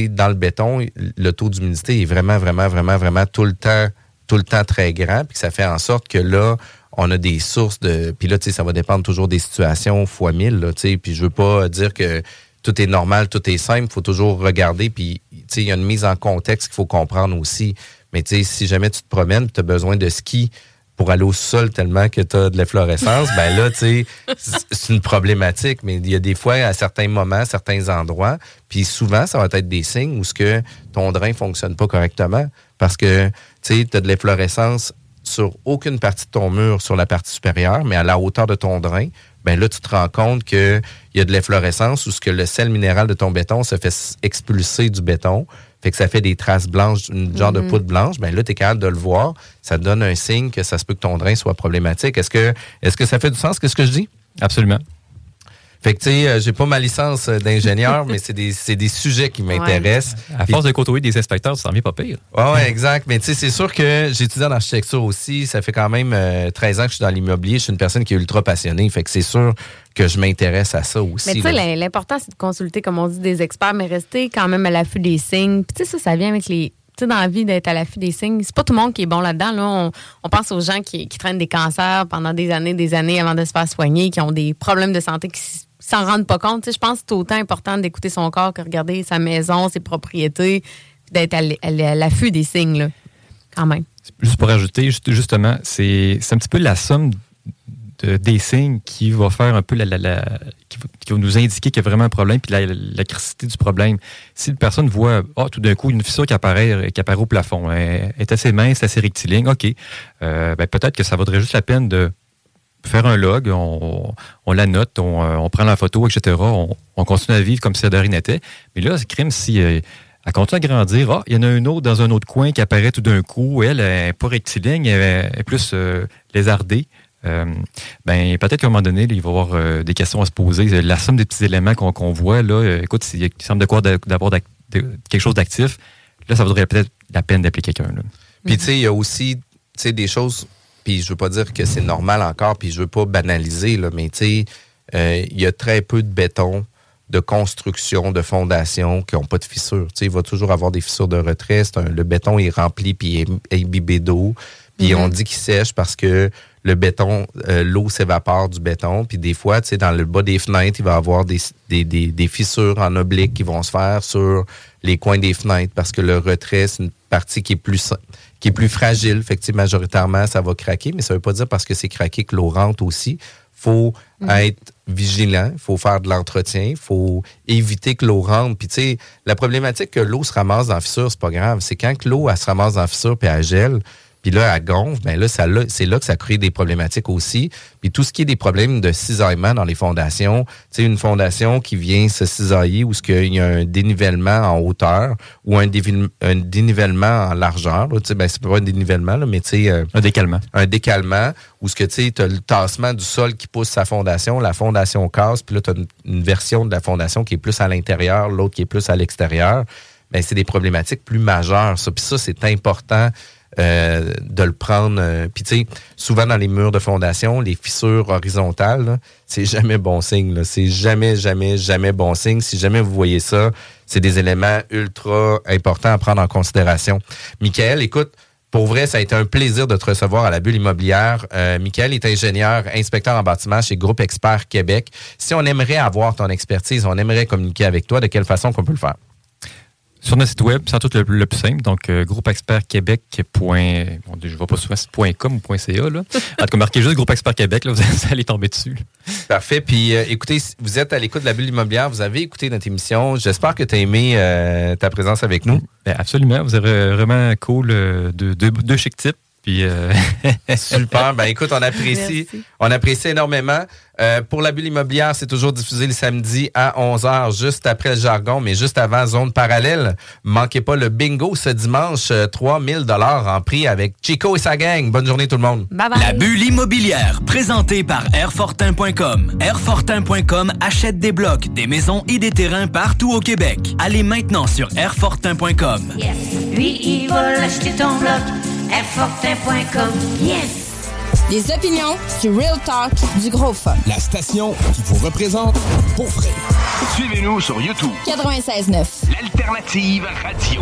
dans le béton, le taux d'humidité est vraiment, vraiment, vraiment, vraiment tout le temps, tout le temps très grand, puis que ça fait en sorte que là, on a des sources de. Puis là, tu sais, ça va dépendre toujours des situations fois mille, tu. Puis je veux pas dire que tout est normal, tout est simple. Il faut toujours regarder. Puis, tu sais, il y a une mise en contexte qu'il faut comprendre aussi. Mais tu sais, si jamais tu te promènes, tu as besoin de ski pour aller au sol tellement que tu as de l'efflorescence, ben là, tu sais, c'est- c'est une problématique. Mais il y a des fois, à certains moments, certains endroits, puis souvent, ça va être des signes où ce que ton drain fonctionne pas correctement parce que, tu sais, tu as de l'efflorescence sur aucune partie de ton mur sur la partie supérieure, mais à la hauteur de ton drain, ben là, tu te rends compte qu'il y a de l'efflorescence ce que le sel minéral de ton béton se fait expulser du béton. Fait que ça fait des traces blanches, une genre de Mhm. poudre blanche. Ben là, tu es capable de le voir. Ça te donne un signe que ça se peut que ton drain soit problématique. Est-ce que, est-ce que ça fait du sens, qu'est-ce que je dis? Absolument. Fait que, tu sais, euh, j'ai pas ma licence euh, d'ingénieur, mais c'est des, c'est des sujets qui m'intéressent. À force de côtoyer des inspecteurs, ça s'en vient pas pire. Ouais, ouais, exact. Mais tu sais, c'est sûr que j'ai étudié en architecture aussi. Ça fait quand même euh, 13 ans que je suis dans l'immobilier. Je suis une personne qui est ultra passionnée. Fait que c'est sûr que je m'intéresse à ça aussi. Mais tu sais, l'important, c'est de consulter, comme on dit, des experts, mais rester quand même à l'affût des signes. Puis tu sais, ça, ça vient avec les. Tu sais, dans la vie, d'être à l'affût des signes, c'est pas tout le monde qui est bon là-dedans. Là. On, on pense aux gens qui, qui traînent des cancers pendant des années, des années avant de se faire soigner, qui ont des problèmes de santé qui s'en rendent pas compte. Tu sais, je pense que c'est autant important d'écouter son corps que regarder sa maison, ses propriétés, d'être à l'affût des signes, là, quand même. Juste pour ajouter, juste- justement, c'est un petit peu la somme de- des signes qui va faire un peu la, la- qui, va, qui va nous indiquer qu'il y a vraiment un problème puis la, la du problème. Si une personne voit ah, tout d'un coup une fissure qui apparaît, qui apparaît au plafond, elle est assez mince, assez rectiligne, OK, euh, ben, peut-être que ça vaudrait juste la peine de faire un log, on, on la note, on, euh, on prend la photo, etc. On, on continue à vivre comme si de rien. Mais là, c'est crime si euh, elle continue à grandir. Ah, il y en a une autre dans un autre coin qui apparaît tout d'un coup. Elle, n'est pas rectiligne, elle est plus euh, lézardée. Euh, ben, peut-être qu'à un moment donné, il va y avoir des questions à se poser. La somme des petits éléments qu'on voit, là, écoute, il semble de quoi d'a- d'avoir quelque chose d'actif, là, ça vaudrait peut-être la peine d'appeler quelqu'un. Puis tu sais, il y a aussi des choses, puis je veux pas dire que c'est normal encore, puis je veux pas banaliser, là, mais tu sais, euh, il y a très peu de béton, de construction, de fondation qui n'ont pas de fissures. Tu sais, il va toujours avoir des fissures de retrait. Un- le béton est rempli puis est imbibé d'eau. Puis Mhm. on dit qu'il sèche parce que le béton, euh, l'eau s'évapore du béton. Puis des fois, tu sais, dans le bas des fenêtres, il va y avoir des, des, des, des fissures en oblique qui vont se faire sur les coins des fenêtres parce que le retrait, c'est une partie qui est plus qui est plus fragile. Fait que, majoritairement, ça va craquer, mais ça veut pas dire parce que c'est craqué que l'eau rentre aussi. faut Mhm. être vigilant, il faut faire de l'entretien, il faut éviter que l'eau rentre. Puis, tu sais, la problématique que l'eau se ramasse dans la fissure, c'est pas grave. C'est quand que l'eau, elle se ramasse dans la fissure puis elle gèle, Puis là, à gonfle, ben là, ça, c'est là que ça crée des problématiques aussi. Puis tout ce qui est des problèmes de cisaillement dans les fondations, tu sais, une fondation qui vient se cisailler où ce qu'il y a un dénivellement en hauteur ou un, dénivellement en largeur, tu sais, ben c'est pas un dénivellement, là, mais tu sais... euh, Un décalement. un décalement où ce que tu sais, as le tassement du sol qui pousse sa fondation, la fondation casse, puis là, tu as une, une version de la fondation qui est plus à l'intérieur, l'autre qui est plus à l'extérieur. Ben, c'est des problématiques plus majeures, ça. Puis ça, c'est important euh, de le prendre. euh, Puis tu sais, souvent dans les murs de fondation, les fissures horizontales, c'est jamais bon signe. C'est jamais, jamais, jamais bon signe. Si jamais vous voyez ça, c'est des éléments ultra importants à prendre en considération. Michael, écoute, pour vrai, ça a été un plaisir de te recevoir à la bulle immobilière. Euh, Michael est ingénieur, inspecteur en bâtiment chez Groupe Expert Québec. Si on aimerait avoir ton expertise, on aimerait communiquer avec toi, de quelle façon qu'on peut le faire? Sur notre site web, c'est tout le, le plus simple. Donc, euh, groupeexpertquebec. Point, bon, je vois pas souvent c'est point .com ou .ca. Là. En tout cas, marquez juste Groupe Expert Québec, là, vous allez tomber dessus. là. Parfait. Puis euh, écoutez, vous êtes à l'écoute de la bulle immobilière, vous avez écouté notre émission. J'espère que tu as aimé euh, ta présence avec nous. Ben, absolument. Vous avez vraiment cool euh, deux, deux, deux chic types. Puis, euh, Super. Ben écoute, on apprécie, Merci. on apprécie énormément. Euh, pour la bulle immobilière, c'est toujours diffusé le samedi à 11h, juste après le jargon, mais juste avant zone parallèle. Manquez pas le bingo ce dimanche, euh, 3000 dollars en prix avec Chico et sa gang. Bonne journée tout le monde. La bulle immobilière, présentée par Airfortin.com. Airfortin.com achète des blocs, des maisons et des terrains partout au Québec. Allez maintenant sur Airfortin.com. Lui, il va l'acheter ton bloc. Airfortin.com. Yes! Les opinions, du real talk, du gros fun. La station qui vous représente pour vrai. Suivez-nous sur YouTube. 96.9. L'alternative radio.